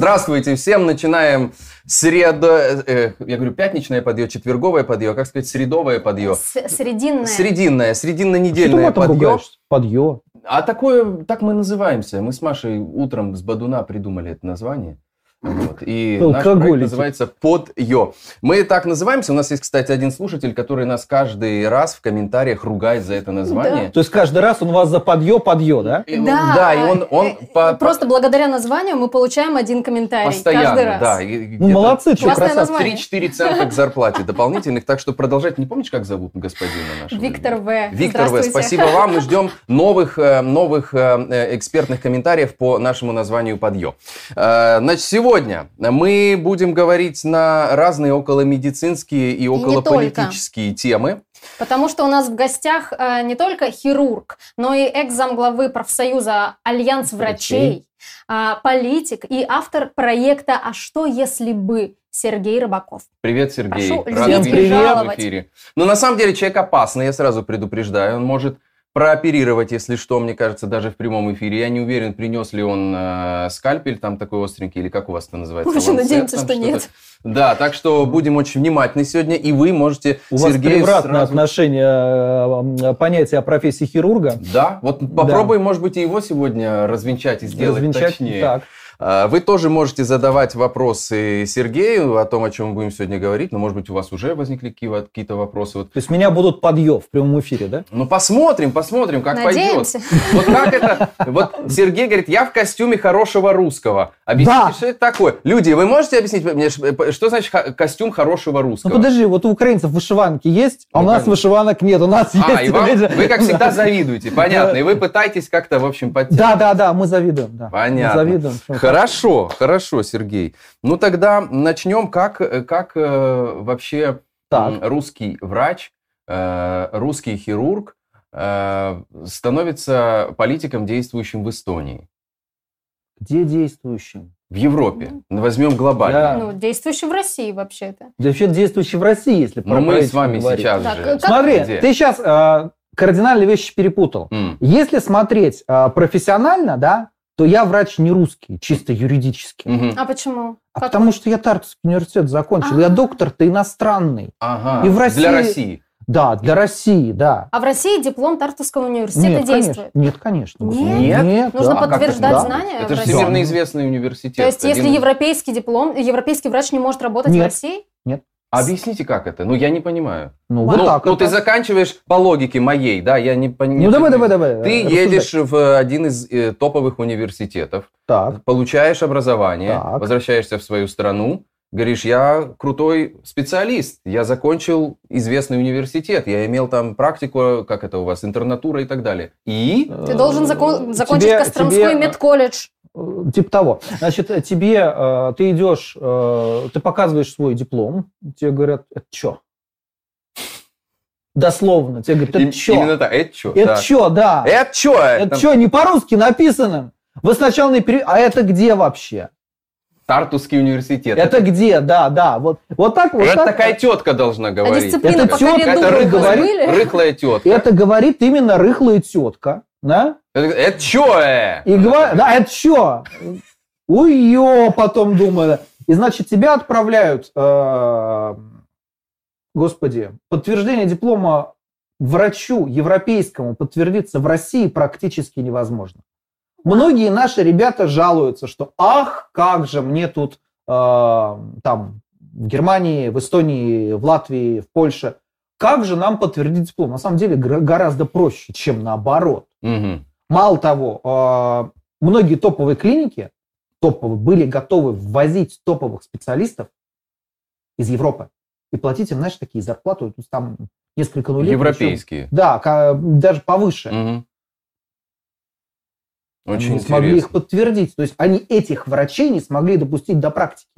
Здравствуйте всем, начинаем среда, э, я говорю, пятничное подъё, четверговое подъё, как сказать, средовое. С- Срединная. Срединное, ты срединно-недельное ругаешься? Подъё. А такое, так мы называемся. Мы с Машей утром с Бадуна придумали это название. Вот. И наш проект Алкоголики. называется «Подъё». Мы так называемся. У нас есть, кстати, один слушатель, который нас каждый раз в комментариях ругает за это название. То есть каждый раз он вас за подъё, подъё, да? И он- да, и он, он э, по- Просто благодаря названию мы получаем один комментарий постоянно, каждый раз. да. и Ну, молодцы, что красавцы. название. 3-4 цента к зарплате дополнительных, так что продолжать. Не помнишь, как зовут господина нашего? Виктор В. Виктор В. Спасибо вам. Мы ждем новых, э, новых э, экспертных комментариев по нашему названию «Подъё». Значит, сегодня мы будем говорить на разные околомедицинские и околополитические темы. Потому что у нас в гостях э, не только хирург, но и экс-замглавы профсоюза Альянс врачей, а, политик и автор проекта «А что если бы?» Сергей Рыбаков. Привет, Сергей. Прошу Рад и вас в эфире. Но на самом деле человек опасный, я сразу предупреждаю. Он может прооперировать, если что, мне кажется, даже в прямом эфире. Я не уверен, принес ли он э, скальпель там такой остренький, или как у вас это называется? Мы очень надеемся, там что что-то? нет. Да, так что будем очень внимательны сегодня, и вы можете У вас Сергею превратное сразу- отношение, э, понятие о профессии хирурга. Да, вот попробуем, может быть, и его сегодня развенчать и сделать Развенчать точнее. так. А, Вы тоже можете задавать вопросы Сергею о том, о чем мы будем сегодня говорить, но, может быть, у вас уже возникли какие- какие-то вопросы. Вот То есть меня будут подъё в прямом эфире, да? Ну, посмотрим, посмотрим, как Надеемся. пойдет. Вот как это... Вот Сергей говорит, я в костюме хорошего русского. Объясните, Да. что это такое? Люди, вы можете объяснить мне, ш- что значит костюм хорошего Ну русского? подожди, вот у украинцев вышиванки есть, а Ну, у нас конечно. вышиванок нет. У нас А, есть... и вам, вы, как всегда, завидуете, понятно. И вы пытаетесь как-то, в общем, подтянуть. Да, да, да, мы завидуем. Да. Понятно. Мы завидуем. Хорошо, хорошо, Сергей. Ну тогда начнем, как, как э, вообще Так. русский врач, э, русский хирург э, становится политиком, действующим в Эстонии, Где действующим? в Европе. Возьмем глобально. Да. Ну, действующий в России вообще-то. Да вообще действующий в России, если Но про мы с вами говорить. сейчас Так, же. как- Смотри, Где? ты сейчас кардинальные вещи перепутал. М, Если смотреть э, профессионально, да, то я врач не русский, чисто юридически. мгм. А почему? А Как- потому что я Тартовский университет закончил. Я А. доктор-то иностранный. Ага, И в России- для России. Да, для России, да. А в России диплом Тартовского университета Нет, действует. конечно. Нет, конечно. Нет? Нет? Нужно да. подтверждать это? знания Это в же России. всемирно известный университет. То есть, если Один из- европейский диплом, европейский врач не может работать в Нет. Объясните, как это? Ну, я не понимаю. Ну, Ну, вот так ну, вот. ты заканчиваешь по логике моей, да, я не понимаю. Ну, давай, давай, давай. Ты рассуждай. едешь в один из э, топовых университетов, Так, получаешь образование, Так. возвращаешься в свою страну, говоришь, я крутой специалист, я закончил известный университет, я имел там практику, как это у вас, интернатура и так далее. И? Ты должен закон- Э, закончить тебе- Костромской тебе, медколледж. Э, Типа того. Значит, э, тебе, э, ты идешь, ты показываешь свой диплом, тебе говорят, это что? Дословно. Тебе говорят, это что? Именно так. Это что? Это что, да. Это что? Это что, не по-русски написано? Вы сначала не пере... А это где вообще? Тартусский университет. Это где? Да, да. Вот, вот так вот. Это так. такая тетка должна А говорить. дисциплина Это коридору Это ры- рыхлая, рыхлая тетка. Это говорит именно рыхлая тетка. Да? Это, что? Э? И говорит, да, это что? Ё, потом думаю. И значит, тебя отправляют, э, господи, подтверждение диплома врачу европейскому подтвердиться в России практически невозможно. Многие наши ребята жалуются, что ах, как же мне тут э, там в Германии, в Эстонии, в Латвии, в Польше, как же нам подтвердить диплом? На самом деле гораздо проще, чем наоборот. Мгм. Мало того, э, многие топовые клиники топовые были готовы ввозить топовых специалистов из Европы и платить им, знаешь, такие зарплаты, то есть там несколько нулей. Европейские. причем. Да, даже повыше. Они Очень не смогли их подтвердить. То есть они этих врачей не смогли допустить до практики.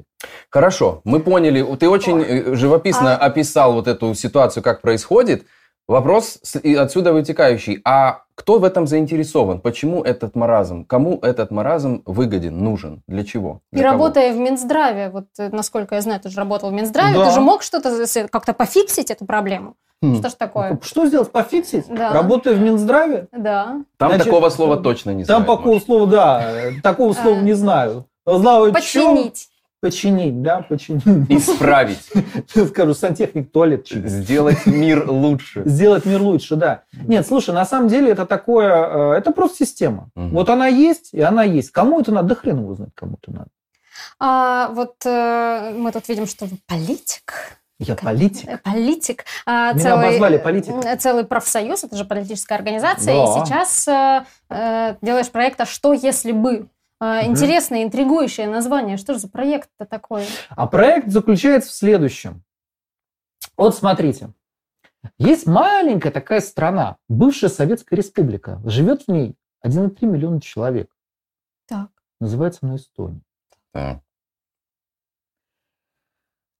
Хорошо, мы поняли. Ты очень э, живописно А- описал вот эту ситуацию, как происходит. Вопрос и отсюда вытекающий. А кто в этом заинтересован? Почему этот маразм? Кому этот маразм выгоден, нужен? Для чего? И Для кого? работая в Минздраве, вот э, насколько я знаю, ты же работал в Минздраве, Да. ты же мог что-то как-то пофиксить эту проблему? Хм. Что ж такое? Что сделать? Пофиксить? Да. Работая в Минздраве? Да. Там Значит, такого слова точно не Там знают, такого слова, да, э, такого слова не знаю. Чё? Починить. Починить, да, починить. Исправить. Скажу, сантехник туалет чинит. Сделать мир лучше. Сделать мир лучше, да. Нет, слушай, на самом деле это такое, э, это просто система. Мгм. Вот она есть, и она есть. Кому это надо? Да хрен его знает, кому это надо. А, вот э, мы тут видим, что вы политик. Я политик. Э, Политик. А, Меня обозвали политиком. м, Целый профсоюз, это же политическая организация. Да. И сейчас э, делаешь проект «А что если бы?». Мгм. Интересное, интригующее название. Что же за проект-то такой? А проект заключается в следующем. Вот смотрите. Есть маленькая такая страна, бывшая Советская Республика. Живет в ней 1,3 миллиона человек. Так. Называется она Эстония. Так.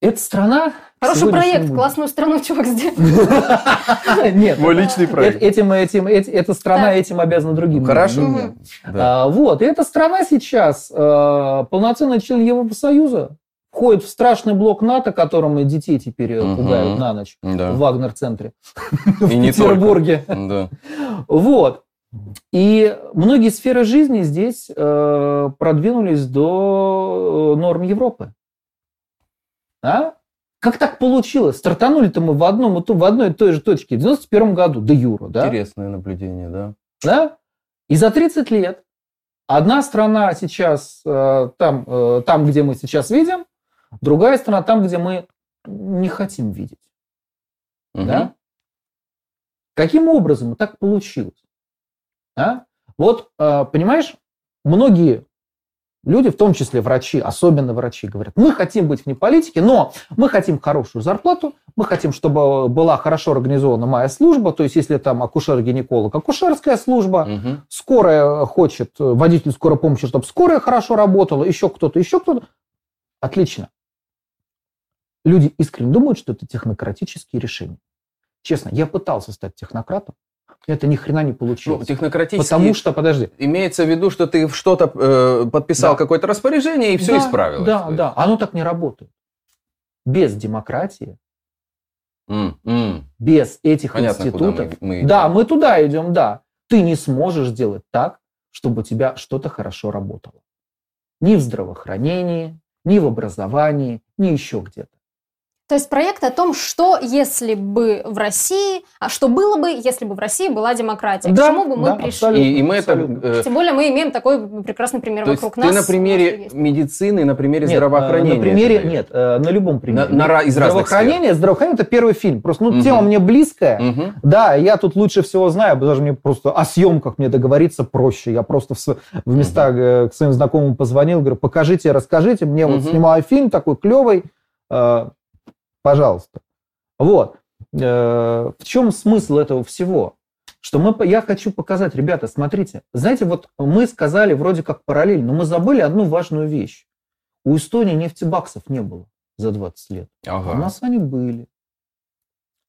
Эта страна... Хороший проект, дню- классную страну чувак сделал. Нет, Мой личный проект. этим, этим, эти- эта страна этим обязана другим. Хорошо. Мгм. Да. А, вот, и эта страна сейчас э, полноценный член Евросоюза, входит в страшный блок НАТО, которым детей теперь э, пугают на ночь Да. в Вагнер-центре в Петербурге. Да. Вот. И многие сферы жизни здесь э, продвинулись до норм Европы. А? Как так получилось? Стартанули-то мы в, одном, в одной и той же точке в 91 году, до Юра, да? Интересное наблюдение, да. да? И за 30 лет одна страна сейчас э, там, э, там, где мы сейчас видим, другая страна там, где мы не хотим видеть. Мгм. Да? Каким образом так получилось? А? Вот, э, понимаешь, многие люди, в том числе врачи, особенно врачи, говорят, мы хотим быть вне политики, но мы хотим хорошую зарплату, мы хотим, чтобы была хорошо организована моя служба, то есть если там акушер-гинеколог, акушерская служба, Мгм. скорая хочет, водитель скорой помощи, чтобы скорая хорошо работала, еще кто-то, еще кто-то. Отлично. Люди искренне думают, что это технократические решения. Честно, я пытался стать технократом, это ни хрена не Ну, получилось. технократически Потому что, подожди, имеется в виду, что ты что-то э, подписал Да. какое-то распоряжение и все Да, исправилось. Да, да, оно так не работает. Без демократии, М, м. без этих Понятно, институтов. мы, мы Да, мы туда идем, да. Ты не сможешь сделать так, чтобы у тебя что-то хорошо работало. Ни в здравоохранении, ни в образовании, ни еще где-то. То есть проект о том, что если бы в России, а что было бы, если бы в России была демократия, к Да, чему бы мы да, пришли. И, и мы это... Э, Тем более мы имеем такой прекрасный пример то есть вокруг ты нас. на У примере медицины, на примере Нет, здравоохранения. э, На примере, нет, э, на любом примере. На- на из разных здравоохранение, здравоохранение это первый фильм. Просто ну, Мгм. тема мне близкая. Мгм. Да, я тут лучше всего знаю, даже мне просто о съемках мне договориться проще. Я просто в, в места э, к своим знакомым позвонил, говорю, покажите, расскажите, мне вот Мгм. снимаю фильм такой клевый, пожалуйста. Вот. Э, в чем смысл этого всего? Что мы, я хочу показать, ребята, смотрите, знаете, вот мы сказали вроде как параллельно, но мы забыли одну важную вещь. У Эстонии нефтебаксов не было за 20 лет. Ага. У нас они были.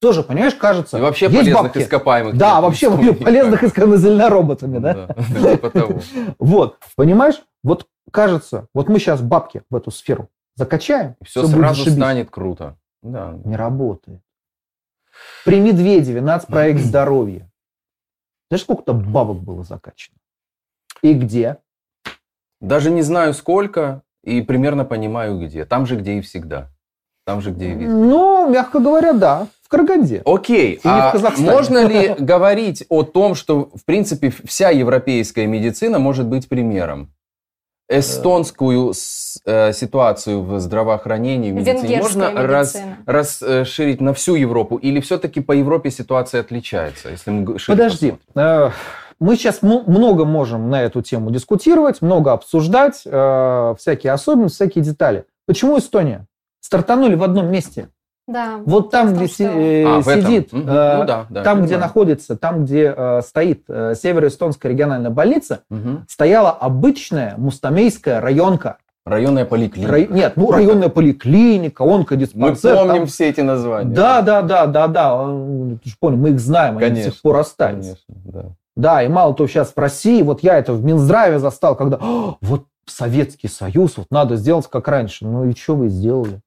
Тоже, понимаешь, кажется, И вообще есть полезных бабки. ископаемых. Да, вообще Ну, полезных исконозельно роботами, да? Да, типа того. Вот, понимаешь, вот кажется, вот мы сейчас бабки в эту сферу закачаем, Все сразу станет круто. Да. Не работает. При Медведеве нацпроект здоровья. Знаешь, сколько-то бабок было закачано? И где? Даже не знаю сколько и примерно понимаю где. Там же, где и всегда. Там же, где и везде. Ну, мягко говоря, да, в Караганде. Окей, И не а в Казахстане. можно ли говорить о том, что, в принципе, вся европейская медицина может быть примером? Эстонскую э, ситуацию в здравоохранении, в медицине можно раз- расширить на всю Европу? Или все-таки по Европе ситуация отличается? Если мы Подожди, посмотрим? э, мы сейчас много можем на эту тему дискутировать, много обсуждать, э, всякие особенности, всякие детали. Почему Эстония? Стартанули в одном месте. Да. Вот там, где что- си- э, А, сидит, э, Ну да, да, там, где понимаю. находится, там, где э, стоит э, Северо-Эстонская региональная больница, Мгм. стояла обычная мустамейская районка. Районная поликлиника. Рай- Нет, ну районная поликлиника, Мы онкодиспансер. помним там- все эти названия. Да, да, да, да, да. э, Ты же понял, мы их знаем, они до Конечно, сих пор остались. Конечно, да. Да, и мало того, сейчас в России, вот я это в Минздраве застал, когда «А, вот Советский Союз, вот надо сделать как раньше. Ну и что вы сделали?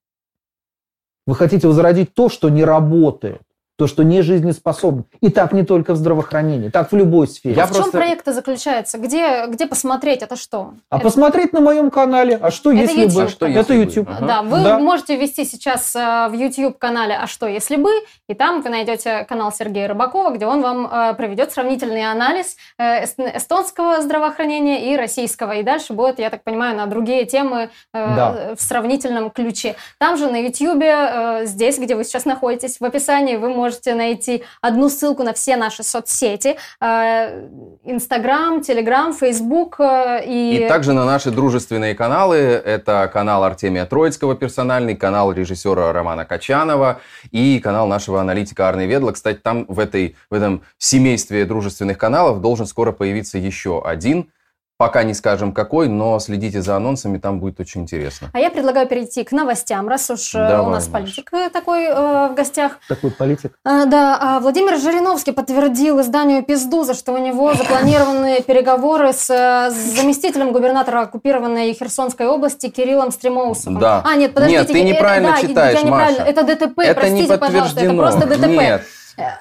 Вы хотите возродить то, что не работает. То, что не жизнеспособно. И так не только в здравоохранении, так в любой сфере. Я а в чем проект заключается? Где, где посмотреть? Это что? А это... посмотреть на моем канале. А что это если YouTube. бы? А что, это YouTube. Ага. Да, вы да. можете ввести сейчас э, в YouTube канале «А что, если бы?» И там вы найдете канал Сергея Рыбакова, где он вам э, проведет сравнительный анализ э, эстонского здравоохранения и российского. И дальше будет, я так понимаю, на другие темы да. в сравнительном ключе. Там же на YouTube, здесь, где вы сейчас находитесь, в описании вы можете можете найти одну ссылку на все наши соцсети. Э, Инстаграм, Телеграм, Фейсбук. Э, и... и также на наши дружественные каналы. Это канал Артемия Троицкого персональный, канал режиссера Романа Качанова и канал нашего аналитика Арны Ведла. Кстати, там в, этой, в этом семействе дружественных каналов должен скоро появиться еще один – Пока не скажем какой, но следите за анонсами, там будет очень интересно. А я предлагаю перейти к новостям, раз уж э, Давай, у нас Маш. политик э, такой э, в гостях. Такой политик. А, да, а Владимир Жириновский подтвердил изданию «Пиздуза», что у него запланированы переговоры с, с заместителем губернатора оккупированной Херсонской области Кириллом Стремоусовым. Да. А, нет, подождите. Нет, ты неправильно это, читаешь, да, я неправильно. Маша. Это ДТП, это простите, не пожалуйста, это просто ДТП. Нет.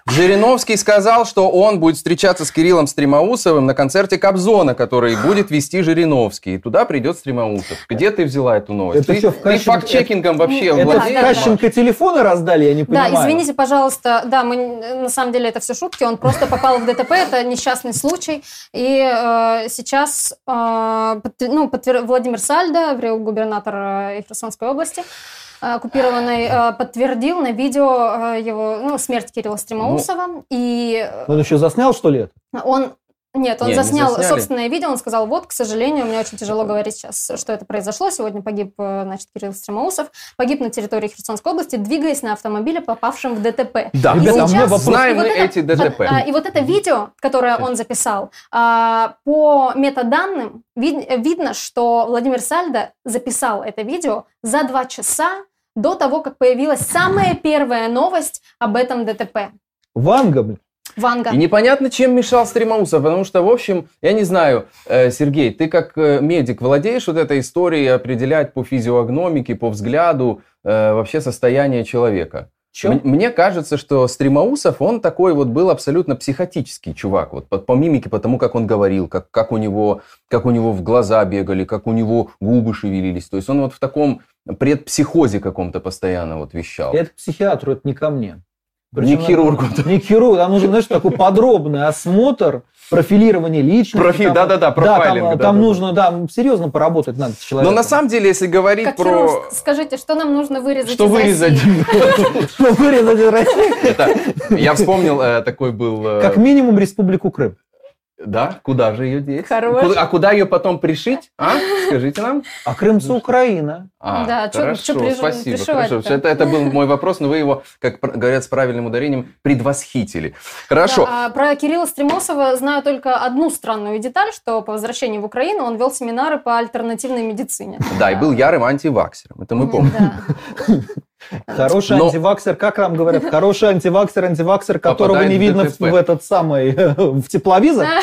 Жириновский сказал, что он будет встречаться с Кириллом Стремоусовым на концерте Кобзона, который будет вести Жириновский. И туда придет Стремоусов. Где ты взяла эту новость? Это ты, что, в ты факт-чекингом вообще это владеешь? Это Кащенко телефоны раздали, я не понимаю. Да, извините, пожалуйста. Да, мы на самом деле это все шутки. Он просто попал в ДТП, это несчастный случай. И э, сейчас э, ну, подтвер... Владимир Сальдо, губернатор э, Херсонской области, оккупированной, э, подтвердил на видео э, его ну, смерть Кирилла Стремоусова. Ну, и он еще заснял, что ли, это? Он нет, он Нет, заснял не собственное видео, он сказал, вот, к сожалению, мне очень тяжело говорить сейчас, что это произошло. Сегодня погиб, э, значит, Кирилл Стремоусов, погиб на территории Херсонской области, двигаясь на автомобиле, попавшем в ДТП. Да, и ребята, сейчас... вопрос. знаем мы вот эти ДТП. А, и вот это видео, которое он записал, а, по метаданным вид, видно, что Владимир Сальдо записал это видео за два часа до того, как появилась самая первая новость об этом ДТП. Ванга, блин. Ванга. И непонятно, чем мешал Стремоусов, потому что, в общем, я не знаю, э, Сергей, ты как э, медик владеешь вот этой историей определять по физиогномике, по взгляду э, вообще состояние человека? Чем? Мне кажется, что Стремоусов, он такой вот был абсолютно психотический чувак. Вот по, по мимике, по тому, как он говорил, как, как, у него, как у него в глаза бегали, как у него губы шевелились. То есть он вот в таком предпсихозе каком-то постоянно вот вещал. Это психиатру, это не ко мне. Причем не к хирургу. Не к хирургу, там нужен, знаешь, такой подробный осмотр, профилирование личности. Профи, да-да-да, профайлинг. Да, там, да, там да, нужно, да, серьезно поработать надо с человеком. Но на самом деле, если говорить как про... Хирург, скажите, что нам нужно вырезать Что вырезать? Что вырезать из России? Я вспомнил, э, такой был... Э, как минимум Республику Крым. Да, куда же ее деть? Хорош. А куда ее потом пришить? А? Скажите нам. А Крымцы Украина. А, да, хорошо, чё, чё спасибо. Хорошо. Это, это был мой вопрос, но вы его, как говорят с правильным ударением, предвосхитили. Хорошо. Да, а про Кирилла Стремосова знаю только одну странную деталь, что по возвращении в Украину он вел семинары по альтернативной медицине. Да, и был ярым антиваксером, это мы помним. Хороший Но... антиваксер, как нам говорят, хороший антиваксер, антиваксер, которого Попадает не видно в, в этот самый, в тепловизор.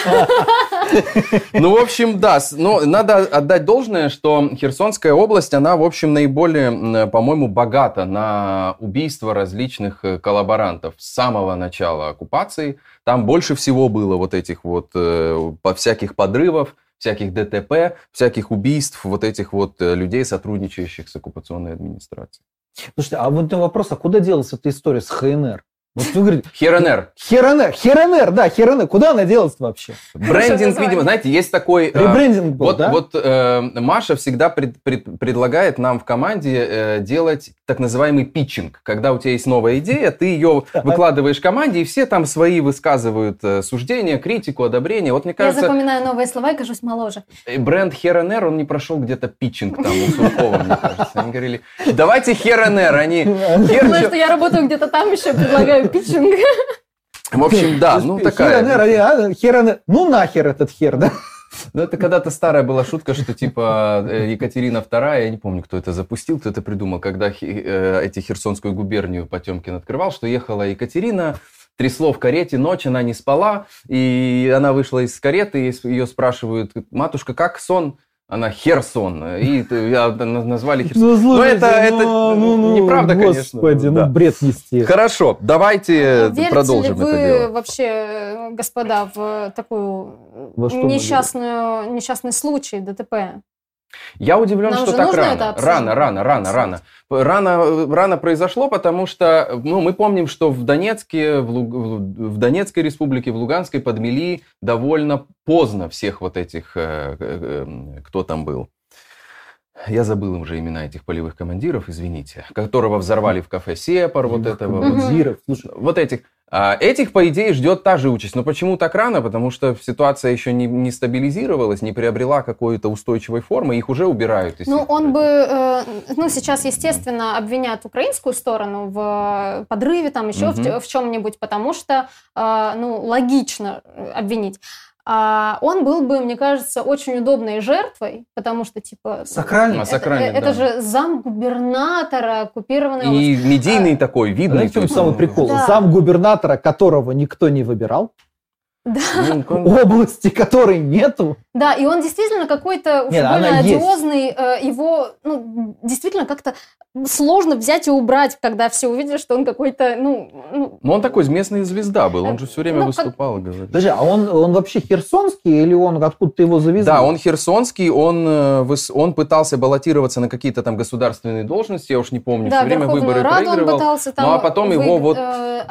Ну, в общем, да, но надо отдать должное, что Херсонская область, она, в общем, наиболее, по-моему, богата на убийства различных э, коллаборантов с самого начала оккупации. Там больше всего было вот этих вот э, по всяких подрывов, всяких ДТП, всяких убийств вот этих вот э, людей, сотрудничающих с оккупационной администрацией. Слушайте, а вот вопрос, а куда делась эта история с ХНР? Вот вы говорите... Херенер. Херенер, Херенер, да, Херенер. Куда она делась вообще? Брендинг, видимо, знаете, есть такой... Э, Ребрендинг был, вот, да? Вот э, Маша всегда пред, пред, предлагает нам в команде э, делать так называемый питчинг. Когда у тебя есть новая идея, ты ее выкладываешь команде, и все там свои высказывают э, суждения, критику, одобрение. Вот мне кажется... Я запоминаю новые слова и кажусь моложе. Э, бренд Херенер, он не прошел где-то питчинг там у Суркова, мне кажется. Они говорили, давайте Херенер, они... Думаю, что я работаю где-то там еще, предлагаю питчинг. В общем, да, ну такая... Херонер, херонер, ну нахер этот хер, да? Ну, это когда-то старая была шутка, что типа э, Екатерина II, я не помню, кто это запустил, кто это придумал, когда э, эти Херсонскую губернию Потемкин открывал, что ехала Екатерина, трясло в карете, ночь, она не спала, и она вышла из кареты, и ее спрашивают, матушка, как сон? Она Херсон. И на- назвали Херсон. Ну, слушайте, это- это неправда, конечно, Господи, да. ну бред нести. Хорошо, давайте А Верите продолжим ли вы это дело. вообще, э, господа, в такую Во что несчастную, несчастный случай ДТП? Я удивлен, Нам что так нужно рано. рано, рано, рано, рано. Рано, э, рано произошло, потому что ну, мы помним, что в Донецке, в, Луг- в- Донецкой республике, в Луганской подмели довольно поздно всех вот этих, э, э, кто там был. Я забыл уже имена этих полевых командиров, извините, которого взорвали в кафе Сепар, вот этого вот. Командиров, слушай, вот этих. А, Этих, по идее, ждет та же участь. Но почему так рано? Потому что ситуация еще не, не стабилизировалась, не приобрела какой-то устойчивой формы, их уже убирают. из Ну, он бы, э, ну, сейчас, естественно, обвинят украинскую сторону в подрыве, там, еще в, Мгм. в чем-нибудь, потому что, э, ну, логично обвинить. А он был бы, мне кажется, очень удобной жертвой, потому что, типа... Сакральный. А, это- сакральный, это, да. же зам губернатора оккупированной области. И медийный такой, видный. знаете, в чем самый прикол? Да. Зам губернатора, которого никто не выбирал, ну, он- области которой нету. Да, и он действительно какой-то Нет, больно она есть. одиозный. э, Его, ну, действительно как-то сложно взять и убрать, когда все увидели, что он какой-то, ну, ну, Ну, он такой местная звезда был, он же все время Ну, как- выступал и говорил. Подожди, а он, он вообще херсонский или он откуда-то его завезли? Да, он херсонский, он, э, он пытался баллотироваться на какие-то там государственные должности, я уж не помню, да, все время Верховную выборы Раду он проигрывал. пытался там... Ну, а потом его вот э,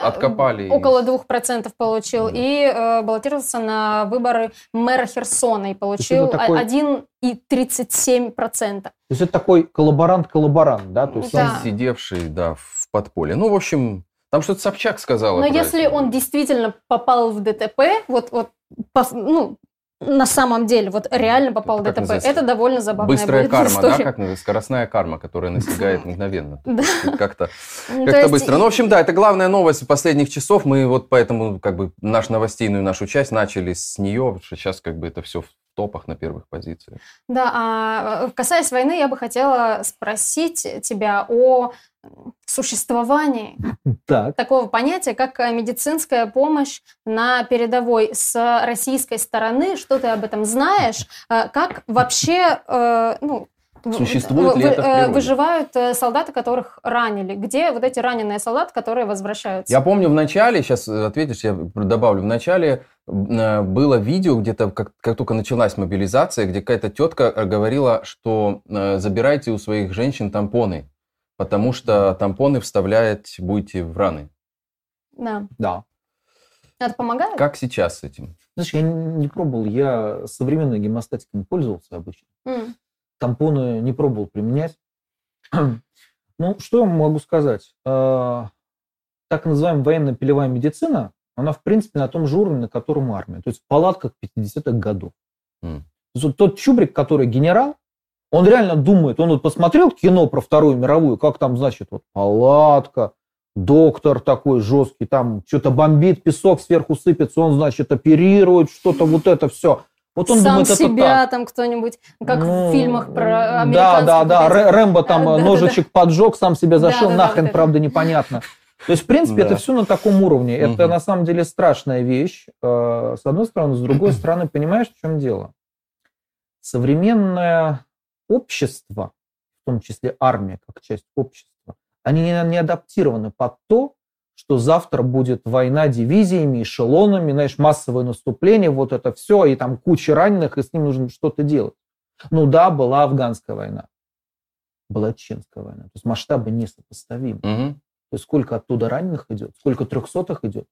откопали Около из- 2% получил. Да. И э, баллотировался на выборы мэра Херсона и получил такой- 1,37%. То есть это такой коллаборант-коллаборант, да? То есть Да. он- сидевший, да, в подполье. Ну, в общем, там что-то Собчак сказала. Но если это. он действительно попал в ДТП, вот, вот по- ну, на самом деле, вот реально попал в как ДТП, называется? это довольно забавная Быстрая карма, да, история. как называется? Скоростная карма, которая настигает мгновенно. Да. Как-то Ну, есть быстро. Ну, в общем, да, это главная новость последних часов. Мы вот поэтому как бы наш новостейную нашу часть начали с нее, сейчас как бы это все в топах на первых позициях. Да, а э, касаясь войны, я бы хотела спросить тебя о существовании Так. такого понятия, как э, медицинская помощь на передовой с российской стороны. Что ты об этом знаешь? Э, Как вообще э, ну, Существует ли вы- это выживают солдаты, которых ранили? Где вот эти раненые солдаты, которые возвращаются? Я помню в начале, сейчас ответишь, я добавлю, в начале было видео, где-то как, как только началась мобилизация, где какая-то тетка говорила, что забирайте у своих женщин тампоны, потому что тампоны вставлять будете в раны. Да. Да. Это помогает? Как сейчас с этим? Знаешь, я не пробовал, я современной гемостатикой пользовался обычно. М. Тампоны не пробовал применять. Ну, что я могу сказать? Э, Так называемая военно-полевая медицина, она, в принципе, на том же уровне, на котором армия. То есть в палатках 50-х годов. М. То есть вот тот Чубрик, который генерал, он реально думает, он вот посмотрел кино про Вторую мировую, как там, значит, вот палатка, доктор такой жесткий, там что-то бомбит, песок сверху сыпется, он, значит, оперирует, что-то вот это все. Вот он Сам думает, это себя так. там кто-нибудь, как Ну, в фильмах про Да, американских. да, да. этих. Рэ- Рэмбо там А, э, да, ножичек поджег, сам себя Да, зашил, да, да, нахрен, это. правда, непонятно. То есть, в принципе, Да. это все на таком уровне. Это на самом деле страшная вещь. э, С одной стороны, с другой стороны, понимаешь, в чем дело? Современное общество, в том числе армия как часть общества, они не, адаптированы под то, что завтра будет война дивизиями, эшелонами, знаешь, массовое наступление, вот это все, и там куча раненых, и с ним нужно что-то делать. Ну да, была афганская война, была чеченская война. То есть масштабы несопоставимы. Мгм. То есть сколько оттуда раненых идет, сколько трехсотых идет.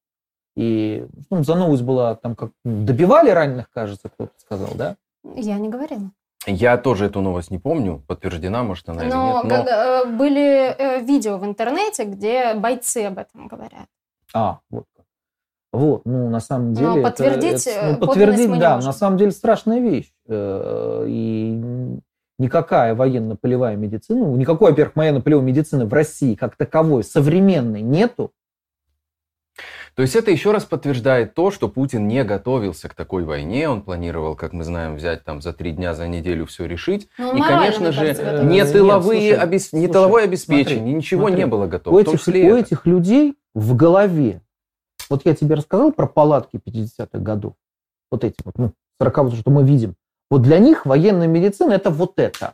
И ну, за новость была, там как добивали раненых, кажется, кто-то сказал, да? Я не говорила. Я тоже эту новость не помню, подтверждена, может, она или Но, нет. Но г- э, были э, видео в интернете, где бойцы об этом говорят. А, вот как. Вот, ну, на самом деле... Но это- подтвердить, это- э, ну, подтвердить, да, на самом деле страшная вещь. Э, И никакая военно-полевая медицина, никакой, во-первых, военно-полевой медицины в России как таковой современной нету. То есть это еще раз подтверждает то, что Путин не готовился к такой войне. Он планировал, как мы знаем, взять там за три дня, за неделю все решить. Ну, И, конечно же, кажется, не Нет, тыловые, слушай, обес- не слушай, тыловое обеспечение, смотри, ничего смотри. не было готово. У этих, у это. этих людей в голове, вот я тебе рассказал про палатки 50-х годов, вот эти вот, ну, 40 что мы видим, Вот для них военная медицина это вот это.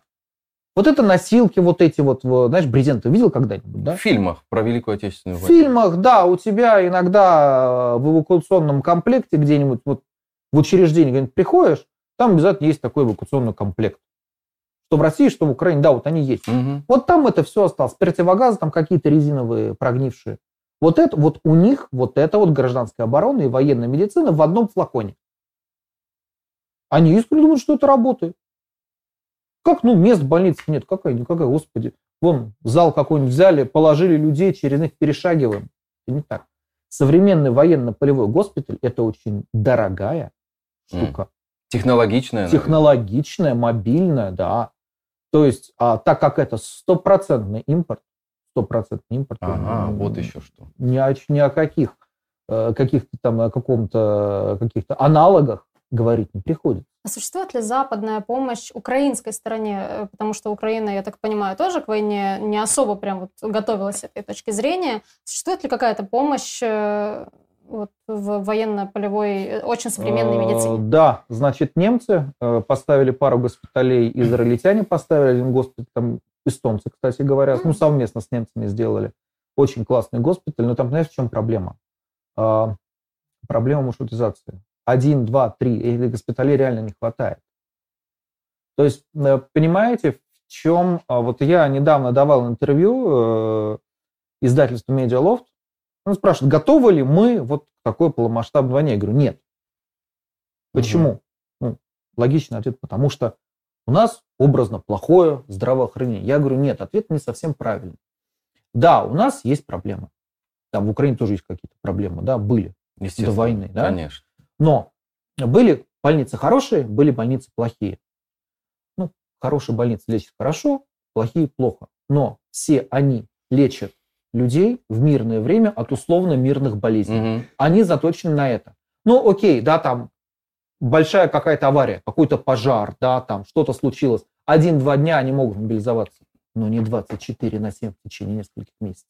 Вот это носилки, вот эти вот, знаешь, брезенты видел когда-нибудь, да? В фильмах про Великую Отечественную В войну. фильмах, да, у тебя иногда э, в эвакуационном комплекте где-нибудь вот в учреждении где-нибудь приходишь, там обязательно есть такой эвакуационный комплект. Что в России, что в Украине, да, вот они есть. Мгм. Вот там это все осталось. Противогазы там какие-то резиновые, прогнившие. Вот это, вот у них вот это вот гражданская оборона и военная медицина в одном флаконе. Они искренне думают, что это работает. Как, ну, мест в больнице нет. Какая, никакая, господи. Вон, зал какой-нибудь взяли, положили людей, через них перешагиваем. Это не так. Современный военно-полевой госпиталь – это очень дорогая штука. Технологичная. наверное. Технологичная, мобильная, да. То есть, а, так как это стопроцентный импорт, стопроцентный импорт, Ага, м, вот еще что. ни о, ни о каких э, каких-то там о каком-то каких-то аналогах говорить не приходится. А существует ли западная помощь украинской стороне? Э, Потому что Украина, я так понимаю, тоже к войне не особо прям вот готовилась с этой точки зрения. Существует ли какая-то помощь э, вот, в военно-полевой, э, очень современной медицине? Да, значит, немцы поставили пару госпиталей, израильтяне поставили один госпиталь, там эстонцы, кстати говоря, ну, совместно с немцами сделали. Очень классный госпиталь, но там, знаешь, в чем проблема? А, Проблема маршрутизации. Один, два, три, этих госпиталей реально не хватает. То есть, э, понимаете, в чем... а, Вот я недавно давал интервью э, издательству Медиалофт, он спрашивает, готовы ли мы вот к такой полномасштабной войне? Я говорю, нет. Почему? Ну, логичный ответ, потому что у нас образно плохое здравоохранение. Я говорю, нет, ответ не совсем правильный. Да, у нас есть проблемы. Там в Украине тоже есть какие-то проблемы, да, были до войны, да. Конечно. Но были больницы хорошие, были больницы плохие. Ну, хорошие больницы лечат хорошо, плохие плохо. Но все они лечат людей в мирное время от условно мирных болезней. Мгм. Они заточены на это. Ну, окей, да, там большая какая-то авария, какой-то пожар, да, там что-то случилось. Один-два дня они могут мобилизоваться, но не 24 на 7 в течение нескольких месяцев.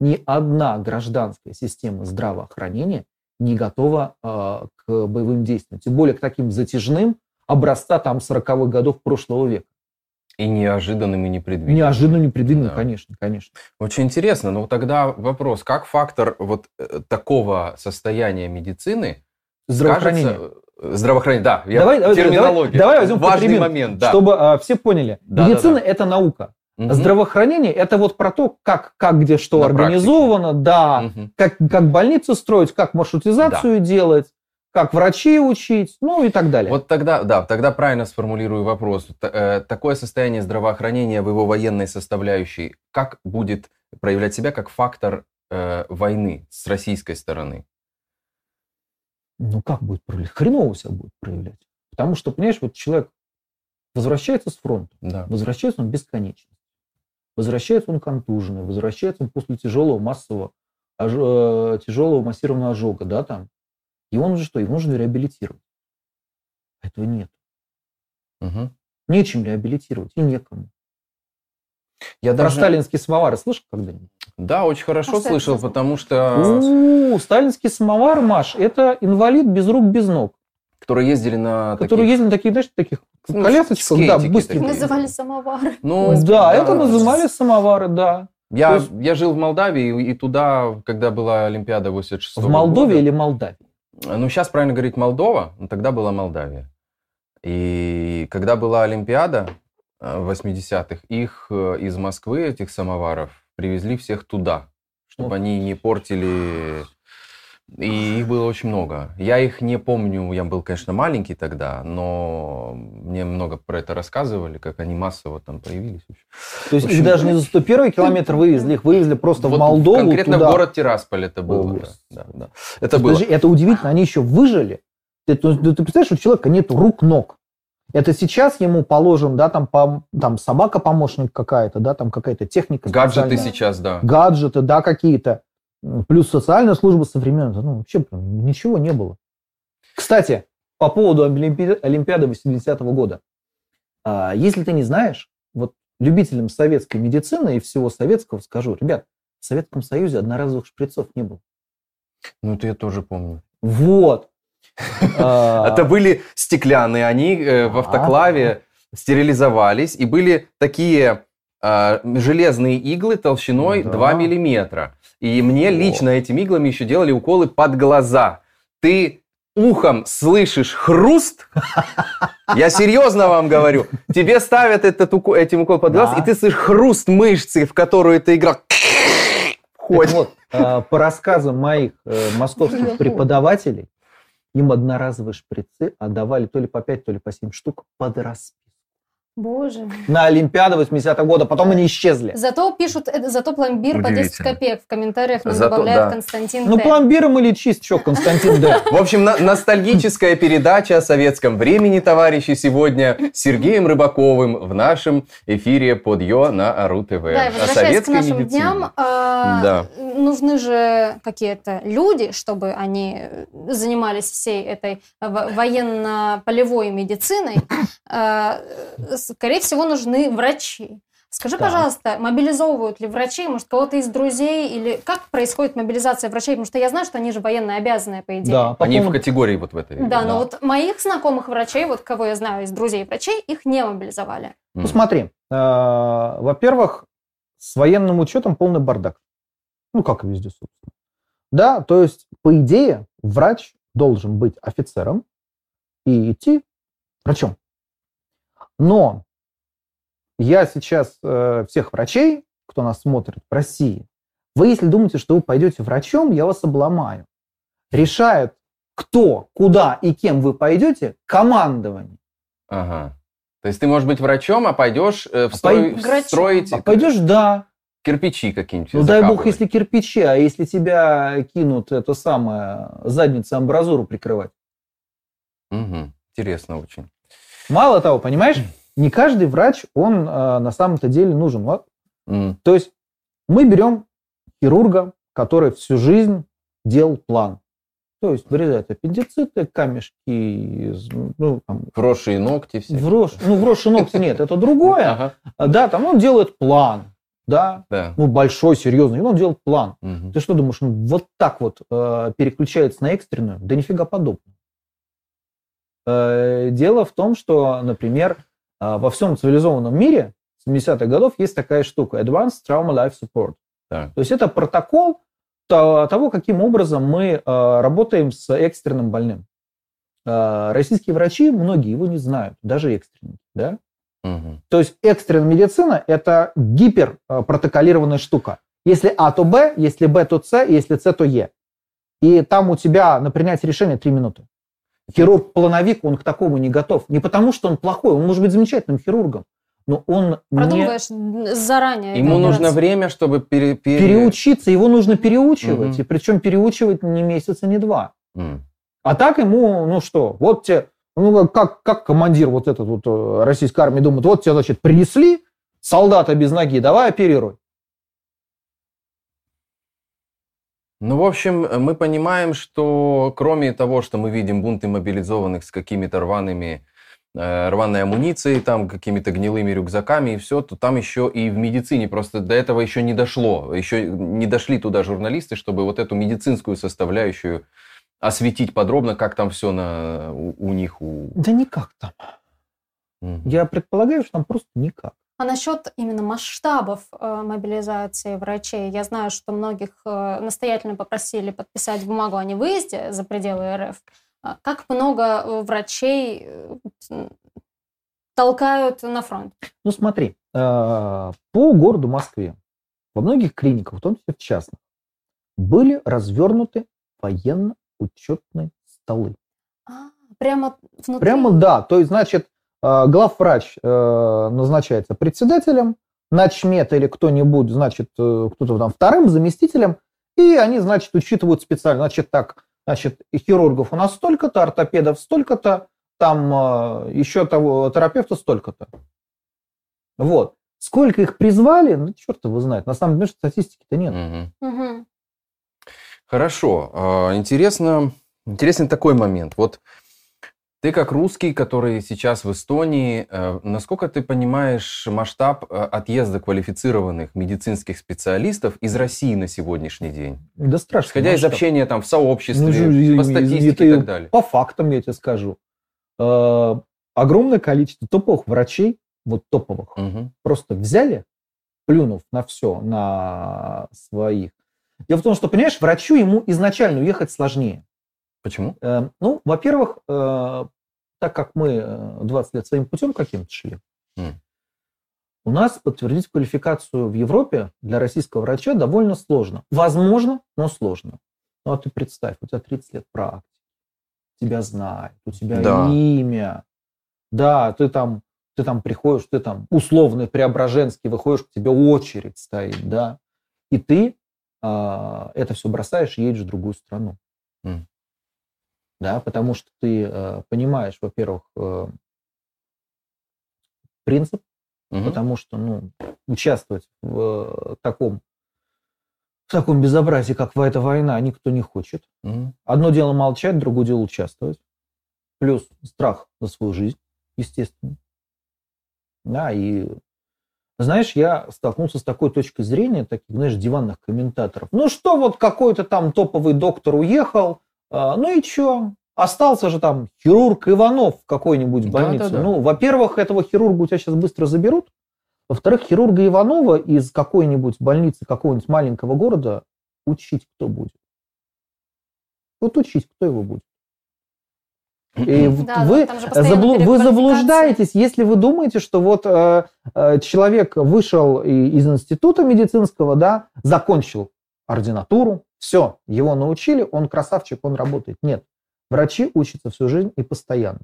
Ни одна гражданская система здравоохранения не готова э, к боевым действиям, тем более к таким затяжным образца там 40-х годов прошлого века. И неожиданным и непредвиденным. Неожиданно, непредвиденно, Да. конечно, конечно. Очень интересно. Но тогда вопрос, как фактор вот э, такого состояния медицины Здравоохранение. кажется- э, Здравоохранение, да. я- Давай- давай- терминология. давай возьмем Важный момент, да. Чтобы э, все поняли, Да, да, медицина да. это наука. Мгм. Здравоохранение это вот про то, как, как где что На организовано, да, Мгм. как, как больницу строить, как маршрутизацию делать, как врачей учить, ну и так далее. Вот тогда, да, тогда правильно сформулирую вопрос. Э, Такое состояние здравоохранения в его военной составляющей, как будет проявлять себя как фактор э, войны с российской стороны? Ну как будет проявлять? Хреново себя будет проявлять. Потому что, понимаешь, вот человек возвращается с фронта, Да. возвращается он бесконечно. Возвращается он контуженный, возвращается он после тяжелого массового, ожо- э, тяжелого массированного ожога, да, там. Его нужно что? Его нужно реабилитировать. Этого нет. Мгм. Нечем реабилитировать и некому. Я Про даже, сталинские самовары слышал когда-нибудь? да, очень хорошо А слышал, потому что У, сталинский самовар, Маш, это инвалид без рук, без ног, которые ездили на который таких- ездил на таких, знаешь, таких Ну, колясочках, да, быстренько. такие. Называли самовар. Ну, Да, это называли самовары, да. Я, То есть- я жил в Молдавии, и туда, когда была Олимпиада 86 В Молдове или Молдавии? Ну, сейчас правильно говорить Молдова, но тогда была Молдавия. И когда была Олимпиада э, в 80-х, их э, из Москвы, этих самоваров, привезли всех туда, чтобы Ох. они не портили... И их было очень много. Я их не помню, я был, конечно, маленький тогда, но мне много про это рассказывали, как они массово там появились. То есть общем, их даже не за 101 километр вывезли, их вывезли просто Вот в Молдову Конкретно туда. город Тирасполь это было. да, да, да. Это было. Подожди, это удивительно, они еще выжили. Ты, ты- ты представляешь, у человека нет рук, ног. Это сейчас ему положен, да, там, пом- там собака-помощник какая-то, да, там какая-то техника. Гаджеты сейчас, да. гаджеты, да, какие-то. Плюс социальная служба современная. Ну, вообще прям ничего не было. Кстати, по поводу Олимпи- Олимпиады 80-го года. А, Если ты не знаешь, вот любителям советской медицины и всего советского скажу, ребят, в Советском Союзе одноразовых шприцов не было. Ну, это я тоже помню. Вот. Это были стеклянные, они э, в А. автоклаве стерилизовались, и были такие железные иглы толщиной Да. 2 миллиметра. И мне О. лично этими иглами еще делали уколы под глаза. Ты ухом слышишь хруст, я серьезно вам говорю, тебе ставят этот уко- этим укол под глаз, Да. и ты слышишь хруст мышцы, в которую эта игра входит. вот, а, по рассказам моих э, московских преподавателей, им одноразовые шприцы отдавали то ли по 5, то ли по 7 штук под расписку. Боже. На Олимпиаду 80 года, потом они исчезли. Зато пишут, э, зато пломбир по 10 Удивительно. копеек в комментариях нам Зато, добавляет да. Константин Ну, Т. пломбиром или чист, что, Константин Д. В общем, на- ностальгическая передача о советском времени, товарищи, сегодня с Сергеем Рыбаковым в нашем эфире под Ё на Ару ТВ. Да, и возвращаясь к нашим медицине. дням, а, Да. нужны же какие-то люди, чтобы они э, занимались всей этой во- военно-полевой медициной. А, э, Скорее всего, нужны врачи. Скажи, Так. пожалуйста, мобилизовывают ли врачей, может, кого-то из друзей, или как происходит мобилизация врачей? Потому что я знаю, что они же военно обязанные, по идее. Да, по Они в поводу- категории вот в этой. Да, Да. но вот моих знакомых врачей, вот кого я знаю из друзей врачей, их не мобилизовали. Ну, смотри, э, во-первых, с военным учетом полный бардак. Ну, как и везде, собственно. Да, то есть, по идее, врач должен быть офицером и идти врачом. Но я сейчас э, всех врачей, кто нас смотрит в России, вы, если думаете, что вы пойдете врачом, я вас обломаю. Решает, кто, куда и кем вы пойдете, командование. Ага. То есть ты можешь быть врачом, а пойдешь э, в А строй- пой- Врачом. строить А пойдешь, да, кирпичи какие-нибудь. Ну дай бог, закапывать. если кирпичи, а если тебя кинут это самое, задницу амбразуру прикрывать. Мгм. Интересно очень. Мало того, понимаешь, не каждый врач, он э, на самом-то деле нужен. Вот. М. То есть мы берем хирурга, который всю жизнь делал план. То есть вырезает аппендициты, камешки, ну, там, Вросшие ногти все. врос, ну, вросшие ногти нет, это другое. А, Да, там он делает план, да, Да. ну, большой, серьезный, и он делает план. Мгм. Ты что думаешь, он вот так вот э, переключается на экстренную? Да нифига подобного. Э, дело в том, что, например, э, во всем цивилизованном мире 70-х годов есть такая штука Advanced Trauma Life Support. Так. То есть это протокол то- того, каким образом мы э, работаем с экстренным больным. Российские врачи, многие его не знают, даже экстренные. Да? Мгм. То есть экстренная медицина – это гиперпротоколированная штука. Если А, то Б, если Б, то С, если С, то Е. И там у тебя на принятие решения 3 минуты. Хирург-плановик, он к такому не готов. Не потому, что он плохой, он может быть замечательным хирургом, но он не Продумываешь заранее. Ему нужно время, чтобы пере- пере- переучиться, его нужно переучивать. Мгм. И причем переучивать не месяц, и не два. М. А так ему, ну что, вот тебе, ну как, как командир вот этот вот э, российской армии думает, вот тебе, значит, принесли солдата без ноги, давай оперируй. Ну, в общем, мы понимаем, что кроме того, что мы видим бунты мобилизованных с какими-то рваными, э, рваной амуницией, там какими-то гнилыми рюкзаками и все, то там еще и в медицине просто до этого еще не дошло. Еще не дошли туда журналисты, чтобы вот эту медицинскую составляющую осветить подробно, как там все на, у, у них. У... Да никак там. Мгм. Я предполагаю, что там просто никак. А насчет именно масштабов э, мобилизации врачей, я знаю, что многих э, настоятельно попросили подписать бумагу о невыезде за пределы РФ. А Как много э, врачей толкают на фронт? Ну смотри, по городу Москве во многих клиниках, в том числе в частных, были развернуты военно-учетные столы. А, прямо внутри? Прямо да. То есть, значит, главврач э, назначается председателем, начмет или кто-нибудь, значит, э, кто-то там вторым заместителем, и они, значит, учитывают специально. Значит, так, значит, хирургов у нас столько-то, ортопедов столько-то, там э, еще того терапевта столько-то. Вот. Сколько их призвали, ну, черт его знает. На самом деле, статистики-то нет. Мгм. Хорошо. А, Интересно, интересный такой момент. Вот Ты как русский, который сейчас в Эстонии, э, насколько ты понимаешь масштаб э, отъезда квалифицированных медицинских специалистов из России на сегодняшний день? Да страшно. Исходя из общения там в сообществе, Ну, по статистике и это так далее. По фактам я тебе скажу. Э, огромное количество топовых врачей, вот топовых, Мгм. просто взяли, плюнув на все, на своих. Дело в том, что, понимаешь, врачу ему изначально уехать сложнее. Почему? Э, ну, во-первых, э, так как мы э, 20 лет своим путем каким-то шли, М. у нас подтвердить квалификацию в Европе для российского врача довольно сложно. Возможно, но сложно. Ну, а ты представь, у тебя 30 лет практики, тебя знают, у тебя Да. имя. Да, ты там, ты там приходишь, ты там условный Преображенский, выходишь, к тебе очередь стоит, да, и ты а, это все бросаешь и едешь в другую страну. М. Да, потому что ты э, понимаешь, во-первых, э, принцип, Мгм. потому что, ну, участвовать в э, таком в таком безобразии, как эта война, никто не хочет. Мгм. Одно дело молчать, другое дело участвовать. Плюс страх за свою жизнь, естественно. Да, и знаешь, я столкнулся с такой точкой зрения, таких, знаешь, диванных комментаторов. Ну что, вот какой-то там топовый доктор уехал, ну и что? Остался же там хирург Иванов в какой-нибудь Да, больнице. да, да. Ну, во-первых, этого хирурга у тебя сейчас быстро заберут. Во-вторых, хирурга Иванова из какой-нибудь больницы какого-нибудь маленького города учить кто будет? Вот учить кто его будет? И вот Да, вы, же постоянно заблу- вы заблуждаетесь, если вы думаете, что вот э, э, человек вышел из института медицинского, да, закончил ординатуру, все, его научили, он красавчик, он работает. Нет, врачи учатся всю жизнь и постоянно.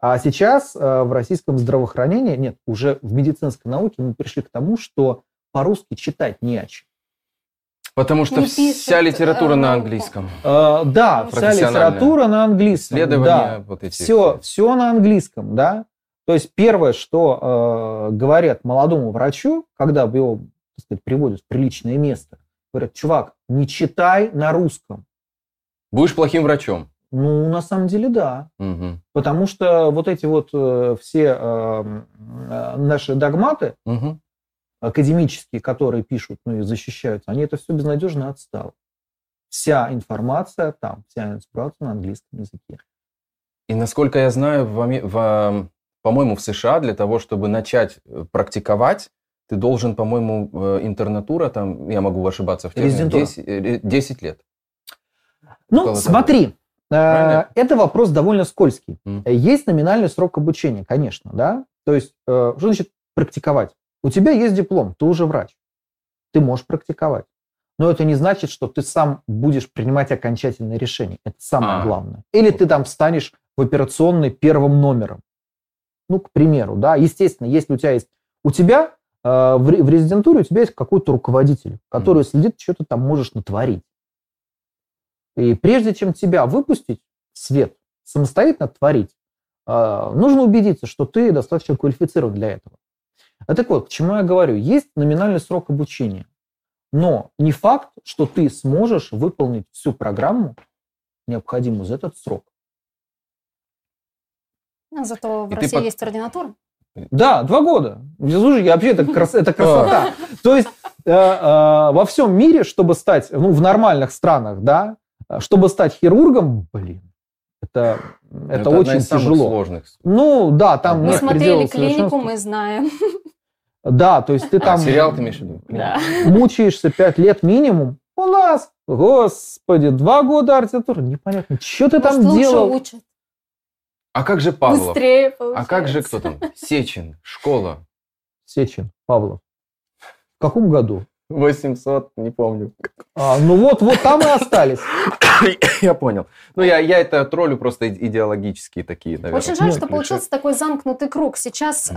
А сейчас э, в российском здравоохранении, нет, уже в медицинской науке мы пришли к тому, что по-русски читать не о чем. Потому что Не вся пишут, литература э, на английском. Э, да, вся литература на английском. Исследования да. вот эти. все, все на английском, да. То есть первое, что э, говорят молодому врачу, когда его, так сказать, приводят в приличное место, говорят, чувак, не читай на русском. Будешь плохим врачом. Ну, на самом деле, да. Мгм. Потому что вот эти вот э, все э, э, наши догматы Мгм. академические, которые пишут, ну и защищаются, они это все безнадежно отстало. Вся информация там, вся информация на английском языке. И насколько я знаю, в в, по-моему, в США для того, чтобы начать э, практиковать, ты должен, по-моему, э, интернатура, там, я могу ошибаться в термине, Резидентура. 10, э, 10 лет. Ну, Около того. смотри, э, Правильно? это вопрос довольно скользкий. Э, Есть номинальный срок обучения, конечно, да. То есть, что значит практиковать? У тебя есть диплом, ты уже врач, ты можешь практиковать. Но это не значит, что ты сам будешь принимать окончательное решение. Это самое А. главное. Или ты там станешь в операционной первым номером. Ну, к примеру, да. Естественно, если у тебя есть... У тебя в, ре- в резидентуре у тебя есть какой-то руководитель, который следит, что ты там можешь натворить. И прежде чем тебя выпустить в свет, самостоятельно творить, э, нужно убедиться, что ты достаточно квалифицирован для этого. А так вот, к чему я говорю? Есть номинальный срок обучения, но не факт, что ты сможешь выполнить всю программу, необходимую за этот срок. А Зато в И России пок- есть ординатура. Да, два года. Слушай, я вообще это, крас- это красота. То есть э, э, во всем мире, чтобы стать, ну, в нормальных странах, да, чтобы стать хирургом, блин, это, это, одна очень из самых тяжело. сложных. Ну, да, там Мы Мы нет смотрели клинику, мы знаем. Да, то есть ты А, там сериал ты имеешь в виду? Да. мучаешься пять лет минимум. У нас, господи, два года ординатуры. Непонятно, что ты там Может, лучше делал? учат. А как же Павлов? Быстрее А получается. как же кто там? Сечин, школа. Сечин, Павлов. В каком году? 800, не помню. А, ну вот, вот там и остались. Я понял. Ну, я, я это троллю просто иде- идеологические такие, наверное. Очень жаль, Ну, что получился такой замкнутый круг. Сейчас э,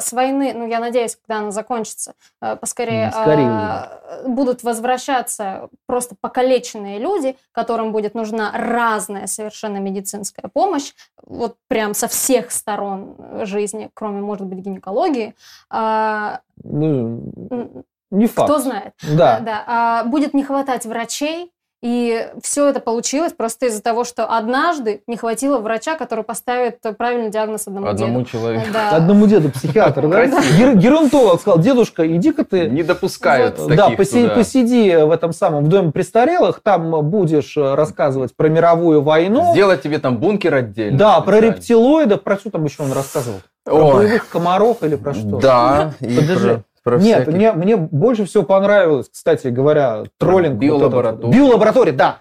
с войны, ну я надеюсь, когда она закончится, э, поскорее э, будут возвращаться просто покалеченные люди, которым будет нужна разная совершенно медицинская помощь, вот прям со всех сторон жизни, кроме, может быть, гинекологии. А, Ну, не факт. кто знает? Да. Да, а, будет не хватать врачей, И все это получилось просто из-за того, что однажды не хватило врача, который поставит правильный диагноз одному, Одному деду. человеку. Да. Одному деду психиатр, да? Геронтолог сказал, дедушка, иди-ка ты Не допускают Вот. таких да, поси- посиди в этом самом в доме престарелых, там будешь э, рассказывать про мировую войну. Сделать тебе там бункер отдельно. Да, про рептилоидов, про что там еще он рассказывал? Про боевых комаров или про что? Да, и Подожди. Про- Нет, всяких- мне, мне больше всего понравилось, кстати говоря, троллинг. вот этот. биолаборатория. Биолаборатория, да.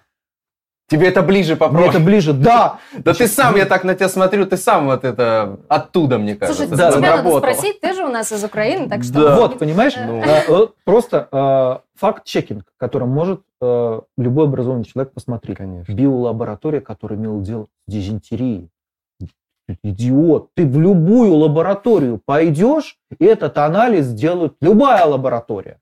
Тебе это ближе Мне попробуй. это ближе, да. Да ты сам, я так на тебя смотрю, ты сам вот это оттуда, мне кажется. Слушай, Да, тебя надо спросить, ты же у нас из Украины, так что... Вот, понимаешь? Ну. Э, вот Просто э, факт-чекинг, который может э, любой образованный человек посмотреть. Конечно. Биолаборатория, которая имела дело с дизентерией. Идиот, ты в любую лабораторию пойдешь, и этот анализ делает любая лаборатория.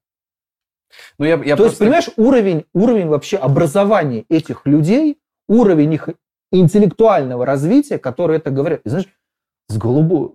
Ну, я, я То есть, просто- понимаешь, уровень, уровень вообще образования этих людей, уровень их интеллектуального развития, которые это говорят. И знаешь, с голубого,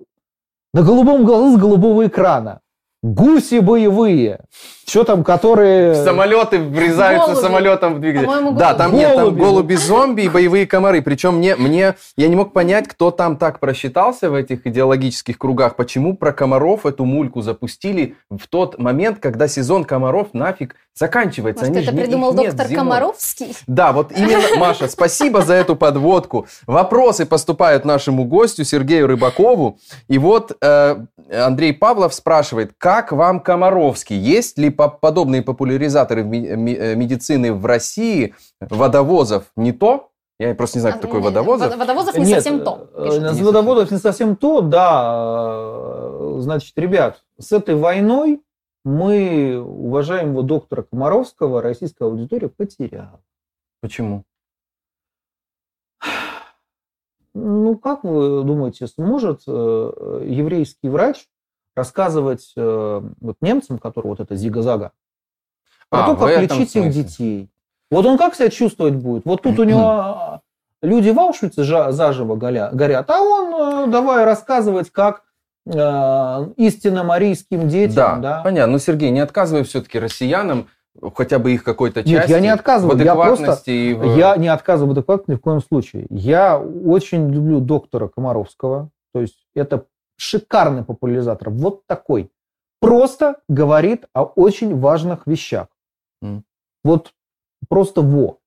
на голубом глазу с голубого экрана. Гуси боевые. Что там, которые... Самолеты врезаются Голуби. самолетом в двигатель. Да, голуби. там нет, там Голуби. голуби-зомби и боевые комары. Причем мне, мне, я не мог понять, кто там так просчитался в этих идеологических кругах, почему про комаров эту мульку запустили в тот момент, когда сезон комаров нафиг заканчивается. Может, Они это придумал доктор. Комаровский? Да, вот именно, Маша, спасибо за эту подводку. Вопросы поступают нашему гостю Сергею Рыбакову. И вот э, Андрей Павлов спрашивает, как вам Комаровский? Есть ли подобные популяризаторы э, медицины в России? Водовозов не то? Я просто не знаю, кто А, такой не, Водовозов. Вод- Водовозов не Нет, совсем то. э, пишет. С водоводов не совсем то, да. Э, Значит, ребят, с этой войной мы уважаемого доктора Комаровского российская аудитория потеряла. Почему? Ну, как вы думаете, сможет э, еврейский врач рассказывать э, вот немцам, которые вот это зига-зага, про А, то, как лечить их детей? Вот он как себя чувствовать будет? Вот тут у него э, люди в Аушвице заживо горят, а он э, давай рассказывать, как э, истинно марийским детям, Да, да? понятно. Но, Сергей, не отказывай все-таки россиянам хотя бы их какой-то Нет, части. я не отказываю, В я просто- адекватности и в- Я не отказываю в адекватности ни в коем случае. Я очень люблю доктора Комаровского. То есть это шикарный популяризатор. Вот такой. Просто говорит о очень важных вещах. М. Вот просто во.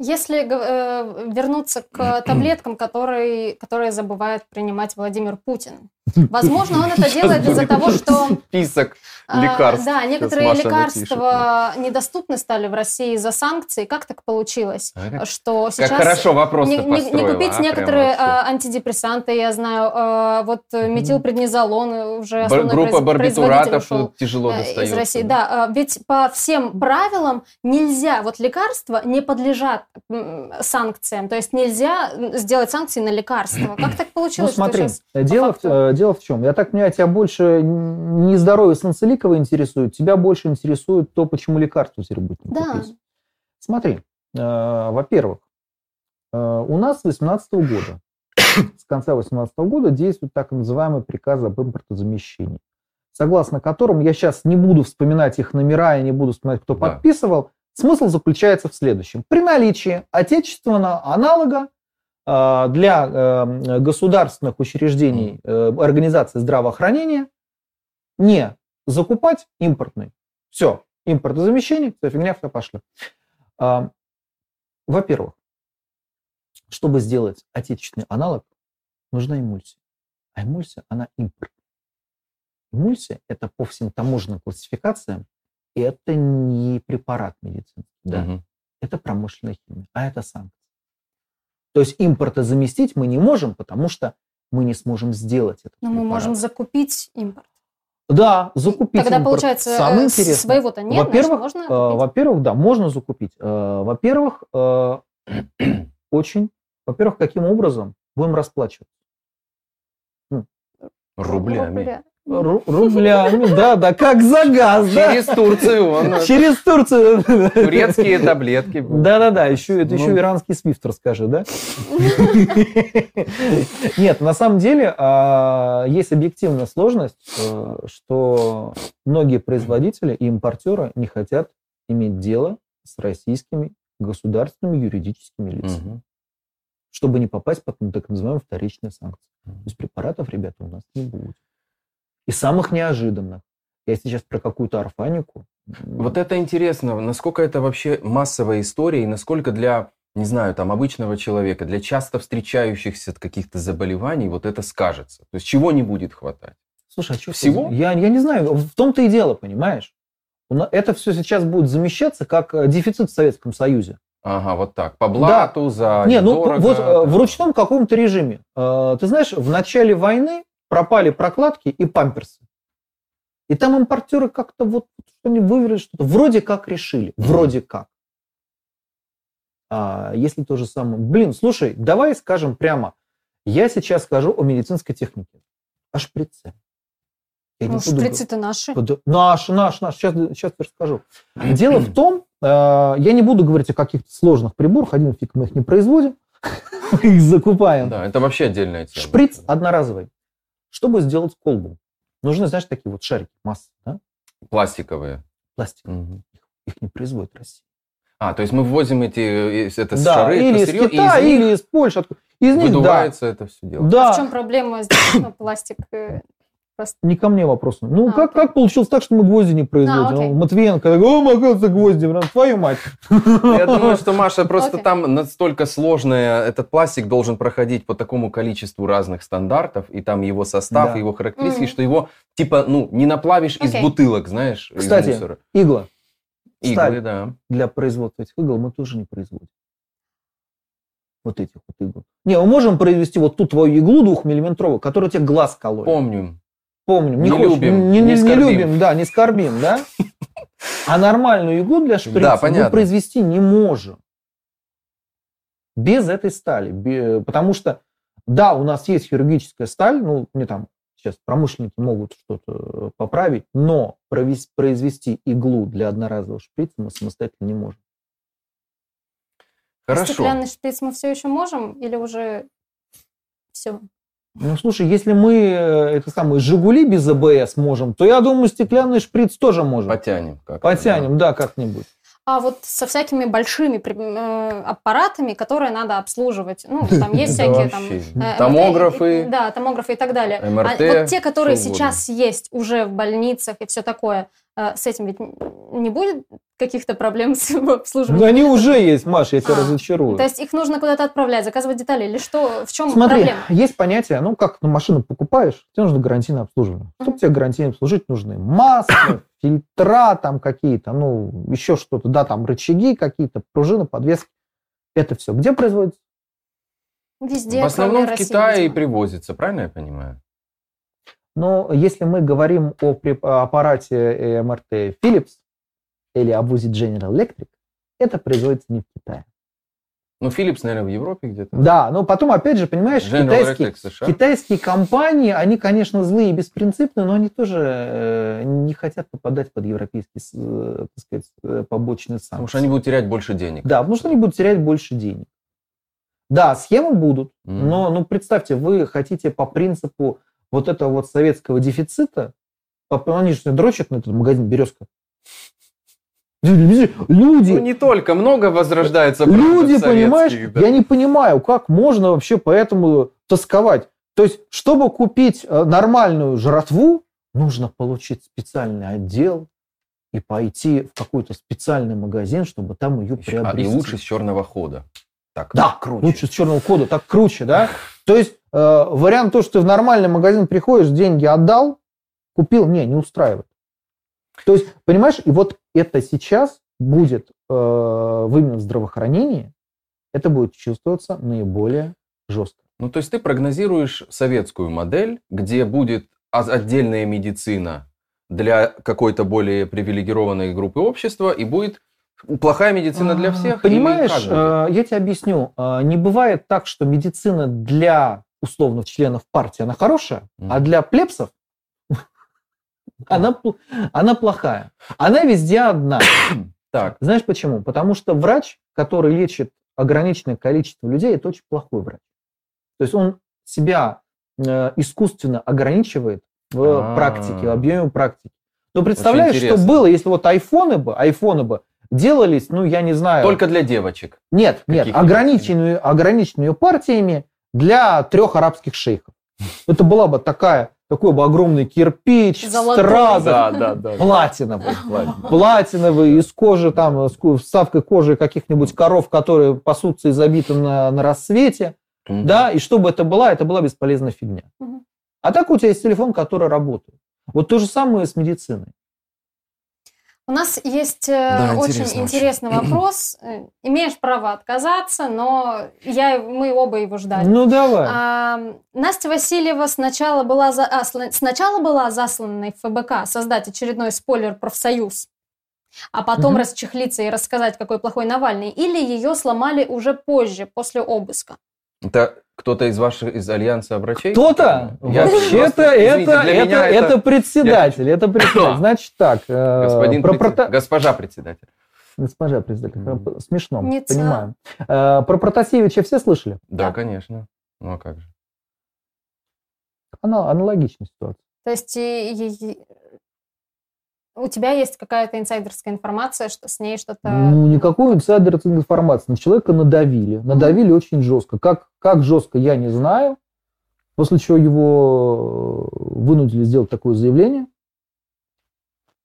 Если э, вернуться к таблеткам, которые, которые забывает принимать Владимир Путин. Возможно, он это делает из-за того, что... список а, лекарств. Да, некоторые лекарства недоступны стали в России из-за санкций. Как так получилось, А что Как сейчас... хорошо вопрос не, купить а, некоторые антидепрессанты, я знаю, вот э, метилпреднизолон уже основной Группа барбитуратов тяжело э, достается. из России. Да, ведь по всем правилам нельзя, вот лекарства не подлежат санкциям, то есть нельзя сделать санкции на лекарства. Как так Ну получилось, что смотри, сейчас дело, в, э, дело в чем? Я так понимаю, тебя больше не здоровье Санцеликова интересует, тебя больше интересует то, почему лекарства теперь будут не Да. купить. Смотри, э, во-первых, э, у нас с 2018 года, с конца 2018 года действует так называемый приказ об импортозамещении, согласно которому, я сейчас не буду вспоминать их номера, я не буду вспоминать, кто Да. подписывал, смысл заключается в следующем. При наличии отечественного аналога для э, государственных учреждений э, организации здравоохранения не закупать импортный. Все, импортозамещение, вся фигня, все пошли. А, Во-первых, чтобы сделать отечественный аналог, нужна эмульсия. А эмульсия, она импорт. Эмульсия – это по всем таможенным классификациям, это не препарат медицинский, да, Мгм. это промышленная химия, а это санкции. То есть импорта заместить мы не можем, потому что мы не сможем сделать это. Но мы можем закупить импорт. Да, закупить Тогда, импорт. получается, Самое э, интересное. своего-то нет, значит, Во-первых, можно э, во-первых, да, можно закупить. Э, Во-первых, э, очень. Во-первых, каким образом будем расплачиваться? Рублями. Ру- Рублями, да, да, как за газ, да. Через Турцию он. Через Турцию. Турецкие таблетки. Да-да-да, еще, это еще Ну. иранский свифт расскажи, да? Нет, на самом деле а, есть объективная сложность, э, что многие производители и импортеры не хотят иметь дело с российскими государственными юридическими лицами, чтобы не попасть под ну, так называемые вторичные санкции. То есть препаратов, ребята, у нас не будет. И самых неожиданных. Я сейчас про какую-то орфанику. Вот это интересно, насколько это вообще массовая история и насколько для, не знаю, там, обычного человека, для часто встречающихся каких-то заболеваний вот это скажется. То есть чего не будет хватать? Слушай, а что Всего? Я, я не знаю, в том-то и дело, понимаешь? Это все сейчас будет замещаться как э, дефицит в Советском Союзе. Ага, вот так, по блату, за Не, ну дорого, вот э, там. в ручном каком-то режиме. Э, Ты знаешь, в начале войны пропали прокладки и памперсы. И там импортеры как-то вот они вывели что-то. Вроде как решили. Вроде как. А если то же самое... Блин, слушай, давай скажем прямо. Я сейчас скажу о медицинской технике. О шприце. Я не Ну, буду шприцы-то наши. Под- Наш, наш, наш. Сейчас, сейчас расскажу. Дело в том, э, я не буду говорить о каких-то сложных приборах, один фиг мы их не производим, мы их закупаем. Да, это вообще отдельная тема. Шприц одноразовый. Чтобы сделать колбу, нужны, знаешь, такие вот шарики, массы, да? Пластиковые. пластик. Мгм. Их не производит Россия. А, то есть мы ввозим эти э, это да, шары, или это из сырье, и Китая, из них или из Польши. откуда- Из них, да. выдувается это все дело. Да, В чем проблема здесь? Пластик. Э, не ко мне вопрос. Ну, А, как, окей. как получилось так, что мы гвозди не производим? окей. Ну, Матвиенко, такой, о, оказывается, гвозди, прям, твою мать. Я думаю, что Маша просто там настолько сложное, этот пластик должен проходить по такому количеству разных стандартов, и там его состав, Да. его характеристики, что его типа, ну, не наплавишь из бутылок, знаешь, из Кстати, мусора. Игла. Иглы, сталь. да. для производства этих игл мы тоже не производим. Вот этих вот игл. Не, мы можем произвести вот ту твою иглу двухмиллиметровую, которая тебе глаз колоет. Помним. Помним. Не, Не хочешь, любим, не, не не- не любим, да, не скорбим, да? А нормальную иглу для шприца Да, мы произвести не можем. Без этой стали. Потому что, да, у нас есть хирургическая сталь, ну, мне там сейчас промышленники могут что-то э, поправить, но произвести иглу для одноразового шприца мы самостоятельно не можем. Хорошо. Стеклянный шприц мы все еще можем или уже все? Ну, слушай, если мы э, это самое «Жигули» без АБС можем, то я думаю, стеклянный шприц тоже можем. Потянем как Потянем, да, как-нибудь. А вот со всякими большими э, аппаратами, которые надо обслуживать. Ну, там есть Да всякие там... э, Томографы. МРТ, Да, томографы и так далее. МРТ, А вот те, которые сейчас есть уже в больницах и все такое, э, с этим ведь не будет каких-то проблем с обслуживанием? Ну, они уже есть, Маша, я тебя А, разочарую. То есть их нужно куда-то отправлять, заказывать детали или что? В чем Смотри, проблема? есть понятие, ну, как ну, машину покупаешь, тебе нужно гарантийное обслуживание. Чтобы Мгм. тебе гарантийно обслужить, нужны масло, фильтра там какие-то, ну, еще что-то, да, там рычаги какие-то, пружины, подвески. Это все. Где производится? Везде, В основном в России, Китае и видимо. привозится, правильно я понимаю? Но если мы говорим о аппарате э, МРТ Philips или обузе General Electric, это производится не в Китае. Ну, Philips, наверное, в Европе где-то. Да, но потом, опять же, понимаешь, General китайские, Electric США. китайские компании, они, конечно, злые и беспринципные, но они тоже э, не хотят попадать под европейские, э, так сказать, э, побочные санкции. Потому что они будут терять больше денег. Да, потому что они будут терять больше денег. Да, схемы будут, Мгм. но ну, представьте, вы хотите по принципу вот этого вот советского дефицита, они же дрочат на этот магазин «Березка». Люди, Ну, не только, много возрождается Люди, понимаешь, да. я не понимаю, как можно вообще поэтому тосковать. То есть, чтобы купить э, нормальную жратву, нужно получить специальный отдел и пойти в какой-то специальный магазин, чтобы там ее А, приобрести. И лучше с черного хода. Так, Да, круче. лучше с черного кода, так круче, да? То есть, э, вариант то, что ты в нормальный магазин приходишь, деньги отдал, купил, не, не устраивает. То есть, понимаешь, и вот это сейчас будет э, в именно здравоохранении, это будет чувствоваться наиболее жестко. Ну, то есть ты прогнозируешь советскую модель, где будет отдельная медицина для какой-то более привилегированной группы общества, и будет плохая медицина для А, всех. Понимаешь, э, я тебе объясню. Э, Не бывает так, что медицина для условных членов партии, она хорошая, а для плебсов она, она плохая. Она везде одна. Так, Знаешь почему? Потому что врач, который лечит ограниченное количество людей, это очень плохой врач. То есть он себя э, искусственно ограничивает в А. практике, в объеме практики. Но представляешь, что было, если вот айфоны бы, айфоны бы делались, ну, я не знаю... Только для девочек. Нет, нет, Каких ограниченную, ограниченную партиями для трех арабских шейхов. Это была бы такая, такой бы огромный кирпич, Золотой. страза, Да, да, да. платиновый, платиновый, из кожи, там, с ку- вставкой кожи каких-нибудь коров, которые пасутся и забиты на, на рассвете, Мгм. да, и чтобы это была, это была бесполезная фигня. Мгм. А так у тебя есть телефон, который работает. Вот то же самое с медициной. У нас есть э, Да, очень интересно интересный вопрос. Э, Имеешь право отказаться, но я, мы оба его ждали. Ну, давай. А, Настя Васильева сначала была, за- а, сначала была засланной в ФБК создать очередной спойлер профсоюз, а потом Мгм. расчехлиться и рассказать, какой плохой Навальный, или ее сломали уже позже, после обыска. Это кто-то из ваших, из Альянса врачей? Кто-то? Вообще-то это, это, меня это, председатель. Это председатель. Значит так. э, Господин про Госпожа председатель. Госпожа председатель. Э, Смешно, Не понимаю. Э, Про Протасевича все слышали? Да, Да. конечно. Ну а как же? Она аналогичная ситуация. То есть и- и- у тебя есть какая-то инсайдерская информация, что с ней что-то... Ну, никакой инсайдерской информации. На человека надавили. Надавили очень жестко. Как, как жестко, я не знаю. После чего его э, вынудили сделать такое заявление.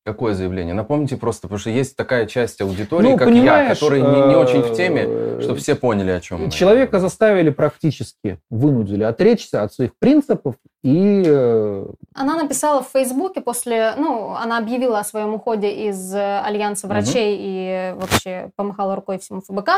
Какое заявление? Напомните просто, потому что есть такая часть аудитории, Ну, как я, которые не, не очень в э, теме, чтобы все поняли, о чем мы. Человека заставили практически, вынудили отречься от своих принципов и э, Она написала в Фейсбуке после, ну, она объявила о своем уходе из э, Альянса врачей и вообще помахала рукой всему ФБК,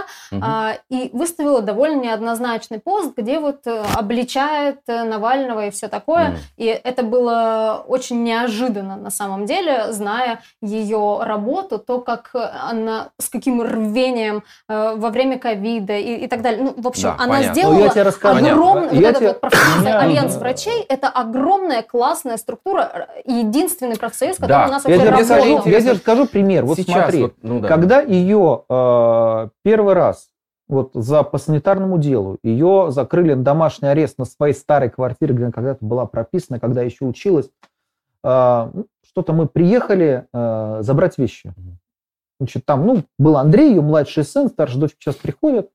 а, и выставила довольно неоднозначный пост, где вот э, обличает Навального и все такое. Мгм. И это было очень неожиданно на самом деле, зная ее работу, то, как она, с каким рвением во время ковида и, и так далее. Ну, в общем, Да, она понятно. сделала Ну, я тебе огромный, Понятно. вот Я этот тебе- вот Меня- Альянс врачей, это огромная классная структура, э, единственный профсоюз, который Да. у нас я вообще тебе, расскажу, работал. я тебе расскажу пример. Вот Сейчас смотри, вот, ну да. когда ее э, первый раз вот за по санитарному делу ее закрыли на домашний арест на своей старой квартире, где она когда-то была прописана, когда еще училась, э, ну, что-то мы приехали э, забрать вещи. Значит, там, ну, был Андрей, ее младший сын, старшая дочь сейчас приходит.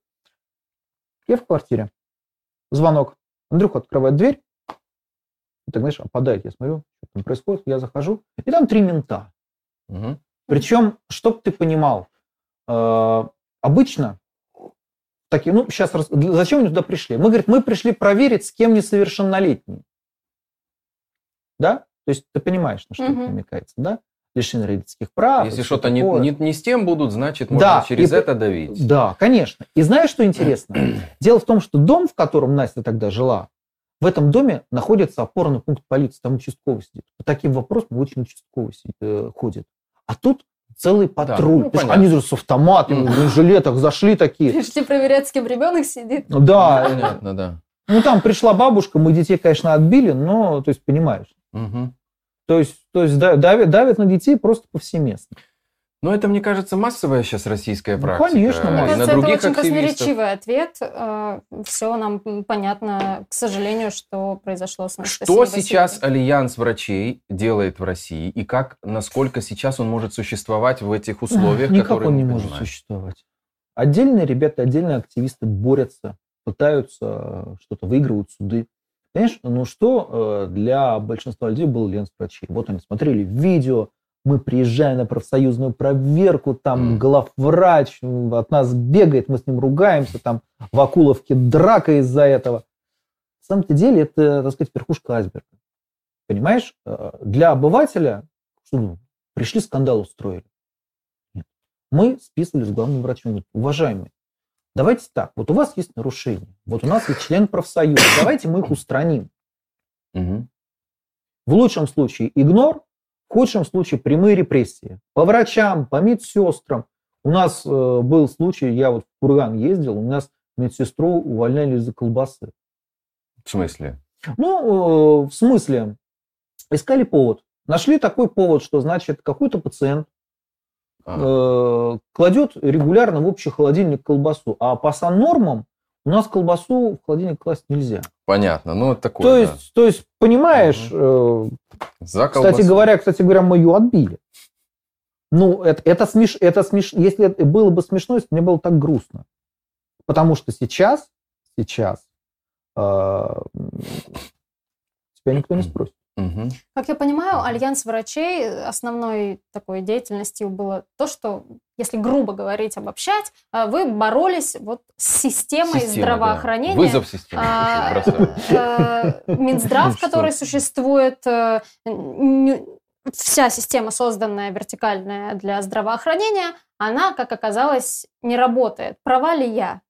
Я в квартире. Звонок. Андрюха открывает дверь. И так, знаешь, опадает. Я смотрю, что там происходит. Я захожу. И там три мента. Мгм. Причем, чтоб ты понимал, э, обычно такие, ну, сейчас, зачем они туда пришли? Мы, говорит, мы пришли проверить, с кем несовершеннолетний. Да? То есть ты понимаешь, на что Мгм. это намекается, да? Лишение родительских прав. Если что-то не, не, не с тем будут, значит, можно Да, через и- это давить. Да, конечно. И знаешь, что интересно? Дело в том, что дом, в котором Настя тогда жила, в этом доме находится опорный пункт полиции, там участковый сидит. По таким вопросам очень участковый сидит, э, ходит. А тут целый патруль. ну, есть понятно. они же с автоматами, в бронежилетах зашли такие. Пришли проверять, с кем ребенок сидит. Ну Да, Понятно, да. ну там пришла бабушка, мы детей, конечно, отбили, но, то есть, понимаешь. Мгм. То есть, то есть да- давят, давят на детей просто повсеместно. Но это, мне кажется, массовая сейчас российская Ну, практика. конечно, И Мне Мне на кажется, это других очень активистов. красноречивый ответ. Все нам понятно, к сожалению, что произошло с Анастасией Что Васильевой. сейчас Альянс врачей делает в России и как, насколько сейчас он может существовать в этих условиях, Никак которые он не может существовать. Отдельные ребята, отдельные активисты борются, пытаются э, что-то, выигрывают суды. Понимаешь, ну что э, для большинства людей был альянс врачей? Вот они смотрели видео, мы приезжаем на профсоюзную проверку, там Мгм. главврач м, от нас бегает, мы с ним ругаемся, там в Акуловке драка из-за этого. На самом деле это, так сказать, верхушка айсберга. Понимаешь, Э, для обывателя что, ну, пришли скандал устроили. Нет. Мы списывали с главным врачом. Уважаемый, давайте так, вот у вас есть нарушения, вот у нас есть член профсоюза, давайте мы их устраним. Мгм. В лучшем случае игнор, в худшем случае прямые репрессии. По врачам, по медсестрам. У нас э, был случай, я вот в Курган ездил, у нас медсестру увольняли из-за колбасы. В смысле? Ну, э, в смысле, искали повод. Нашли такой повод, что, значит, какой-то пациент А, э, кладет регулярно в общий холодильник колбасу, а по саннормам у нас колбасу в холодильник класть нельзя. Понятно, ну это такое, то, да. есть, то есть, понимаешь, э, За кстати колбасу. говоря, кстати говоря, мы ее отбили. Ну, это, это, смеш, это смеш, если это было бы смешно, если бы мне было так грустно. Потому что сейчас, сейчас э, тебя никто не спросит. Мгм. Как я понимаю, альянс врачей основной такой деятельностью было то, что, если грубо говорить, обобщать, э, вы боролись вот с системой Система, здравоохранения. да. Вызов системе. А, э, Минздрав, Ну, что? который существует, э, вся система, созданная вертикальная для здравоохранения, она, как оказалось, не работает. Права ли я?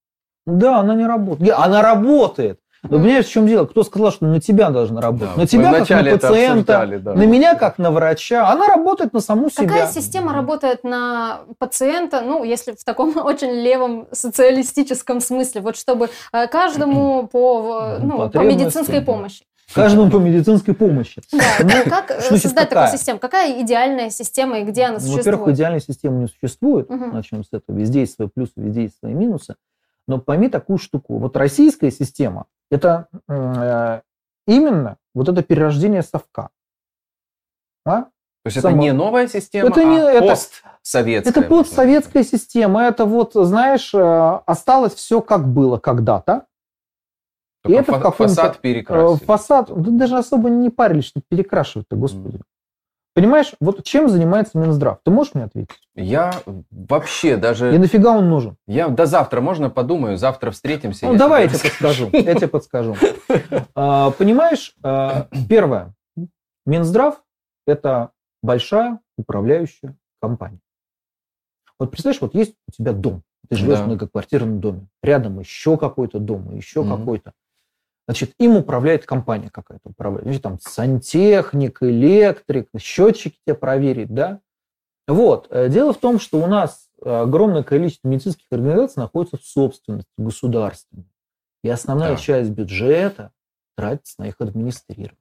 Да, она не работает. Она работает. Но понимаешь, в чем дело? Кто сказал, что на тебя должна работать? Да, на тебя как на пациента, да. на меня как на врача. Она работает на саму Какая себя. система работает на пациента, ну, если в таком очень левом социалистическом смысле, вот чтобы э, каждому по, Ну, ну, по медицинской помощи. Каждому по медицинской помощи. Да, Ну, как э, создать какая? такую систему? Какая идеальная система и где она Ну, Во-первых, существует? идеальной системы не существует. Мгм. Начнем с этого. Везде есть свои плюсы, везде есть свои минусы. Но пойми такую штуку. Вот российская система – это э, именно вот это перерождение совка. А? То есть Само- это не новая система, Это не- а это- постсоветская. Это постсоветская система. Это вот, знаешь, э, осталось все как было когда-то. сказать. и это Только в каком-то, фасад Э, перекрасили. Фасад, да даже особо не парились, что перекрашивать-то, господи. Понимаешь, вот чем занимается Минздрав? Ты можешь мне ответить? Я вообще даже... И нафига он нужен? Я до завтра можно подумаю, завтра встретимся. Ну, я давай я тебе тебе подскажу. Я тебе подскажу. А, Понимаешь, а, первое. Минздрав – это большая управляющая компания. Вот представляешь, вот есть у тебя дом. Ты живешь Да. в многоквартирном доме. Рядом еще какой-то дом, еще Мгм. какой-то. Значит, им управляет компания какая-то. Управляет. Значит, там сантехник, электрик, счетчики тебе проверить, да? Вот. Э, Дело в том, что у нас огромное количество медицинских организаций находится в собственности государственной. И основная Да. часть бюджета тратится на их администрирование.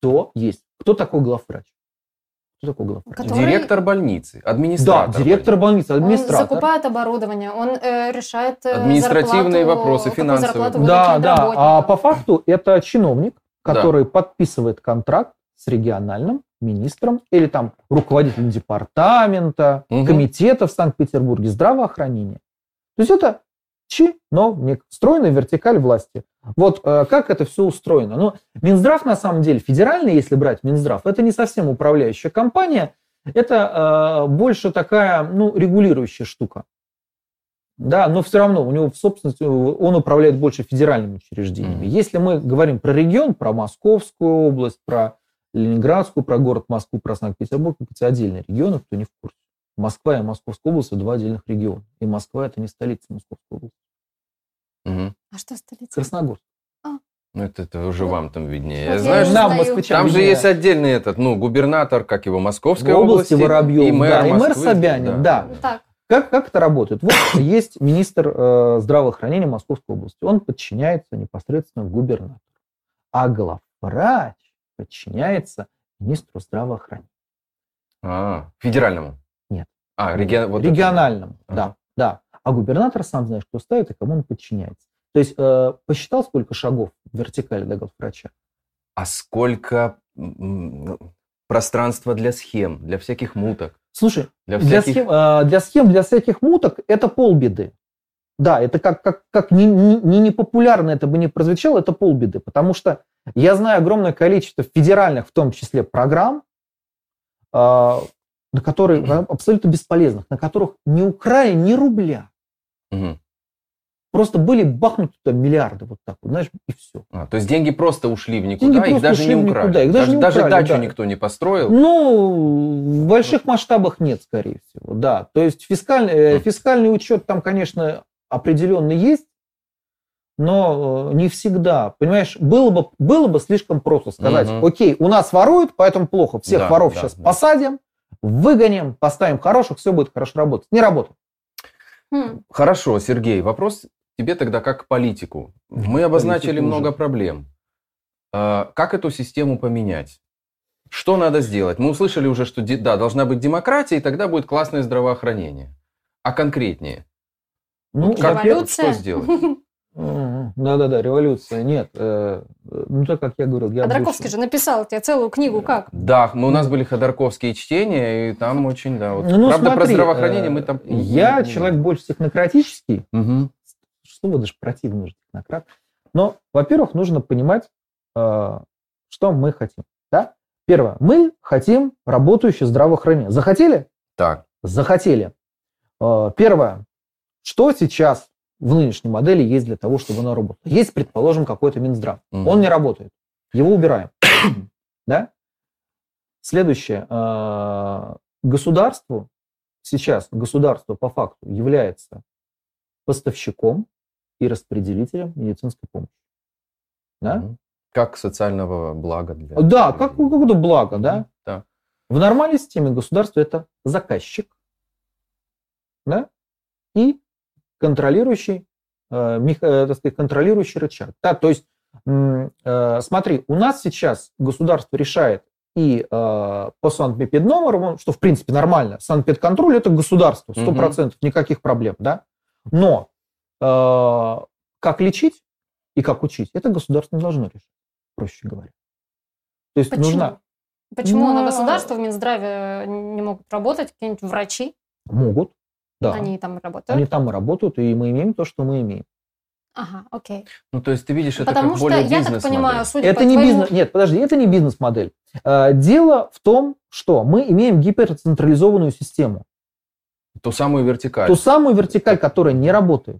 Кто есть? Кто такой главврач? Кто такой главврач? Который- Директор больницы, Да, администратор. директор больницы, Он администратор. закупает оборудование, он э, решает э, Административные зарплату, вопросы, финансовые. зарплату Да, да. А по факту это чиновник, Да. который подписывает контракт с региональным министром или там руководителем департамента, Мгм. комитета в Санкт-Петербурге здравоохранения. То есть это чиновник, встроенная вертикаль власти. Вот э, как это все устроено. Ну, Минздрав, на самом деле, федеральный, если брать Минздрав, это не совсем управляющая компания, это э, больше такая, ну, регулирующая штука. Да, но все равно у него в собственности он управляет больше федеральными учреждениями. Мгм. Если мы говорим про регион, про Московскую область, про Ленинградскую, про город Москву, про Санкт-Петербург, это отдельные регионы, кто не в курсе. Москва и Московская область – это два отдельных региона. И Москва – это не столица Московской области. Мгм. А что столица? Красногорск. Ну, это, это уже вам там виднее. Я Знаешь, не Нам, знаю. москвичам, там же виднее. есть отдельный этот, ну, губернатор, как его, Московской в области области. Воробьев, и мэр да, и мэр Москвы, Собянин, да. Так, Как, как это работает? Вот есть министр э, здравоохранения Московской области. Он подчиняется непосредственно губернатору. А главврач подчиняется министру здравоохранения. А, федеральному? А, реги- вот это. Региональному, Ага. да, да. А губернатор сам знаешь, кто ставит и кому он подчиняется. То есть э, посчитал, сколько шагов в вертикали до главврача? А сколько пространства для схем, для всяких муток, Слушай, для для, всяких... схем, э, для схем, для всяких муток это полбеды. Да, это как, как, как не, не, не непопулярно это бы не прозвучало, это полбеды. Потому что я знаю огромное количество федеральных, в том числе, программ, э, на которые абсолютно бесполезных, на которых не украли ни рубля. Мгм. Просто были бахнуты туда миллиарды вот так вот, знаешь, и все. А, то есть деньги просто ушли в никуда, Деньги их даже не украли. никуда, их даже не даже украли, дачу да. никто не построил. Ну, в больших масштабах нет, скорее всего, да. То есть фискальный, э, Хм. фискальный учет там, конечно, определенно есть, но э, не всегда. Понимаешь, было бы, было бы слишком просто сказать, Мгм. окей, у нас воруют, поэтому плохо, всех Да, воров да, сейчас да. посадим, выгоним, поставим хороших, все будет хорошо работать. Не работает. Хм. Хорошо, Сергей, вопрос тебе тогда как к политику. Мы обозначили Политику много уже. проблем. А, Как эту систему поменять? Что надо сделать? Мы услышали уже, что де- да, должна быть демократия, и тогда будет классное здравоохранение. А конкретнее? Ну, Как- Революция. что сделать? Мгм. Да-да-да, революция. Нет, э, ну так как я говорил, я больше- же написал тебе целую книгу, как? Да, мы, у нас были ходорковские чтения, и там очень, да. Вот. Ну, Правда, про смотри, здравоохранение э, мы там... Я не- человек больше технократический, Мгм. слово даже противно уже технократ. Но, во-первых, нужно понимать, э, что мы хотим. Да? Первое. Мы хотим работающее здравоохранение. Захотели? Так. Захотели. Э, Первое. Что сейчас в нынешней модели есть для того, чтобы оно работало? Есть, предположим, какой-то Минздрав. Мгм. Он не работает. Его убираем. Да? Следующее. Э, Государству, сейчас государство по факту является поставщиком и распределителем медицинской помощи. Да? Мгм. Как социального блага для... Да, как какое-то благо, да? Да. В нормальной системе государство это заказчик, да, и контролирующий, э, э, так сказать, контролирующий рычаг. Да, то есть, э, смотри, у нас сейчас государство решает и э, по санэпидномеру, что в принципе нормально, санэпидконтроль это государство, 100%, никаких проблем, да, но э, как лечить и как учить, это государство не должно решать, проще говоря. То есть Почему? нужна Почему Ну, на государство в Минздраве не могут работать какие-нибудь врачи? Могут, да. Они там работают? Они там и работают, и мы имеем то, что мы имеем. Ага, окей. Ну, то есть ты видишь это Потому как что, более я так бизнес-модель. понимаю, судя это по не твоему... бизнес. Нет, подожди, это не бизнес-модель. Э, Дело в том, что мы имеем гиперцентрализованную систему. Ту самую вертикаль. Ту самую вертикаль, которая не работает.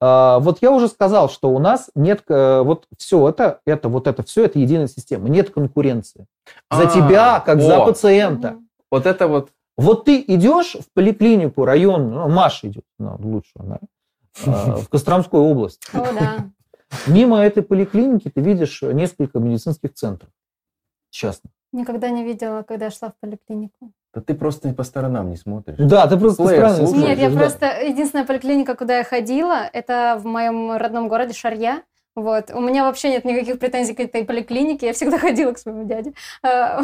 А, Вот я уже сказал, что у нас нет, э, вот все это, это, вот это все, это единая система. Нет конкуренции. За А, тебя, как о, за пациента. Вот это вот... Вот ты идешь в поликлинику, район, ну, Маша идет, ну, лучше, да, э, в Костромской области. О, да. Мимо этой поликлиники ты видишь несколько медицинских центров частных. Никогда не видела, когда я шла в поликлинику. Да ты просто по сторонам не смотришь. Да, ты просто Плеер странно слушаешь, Нет, я да. просто... Единственная поликлиника, куда я ходила, это в моем родном городе Шарья. Вот. У меня вообще нет никаких претензий к этой поликлинике. Я всегда ходила к своему дяде. А,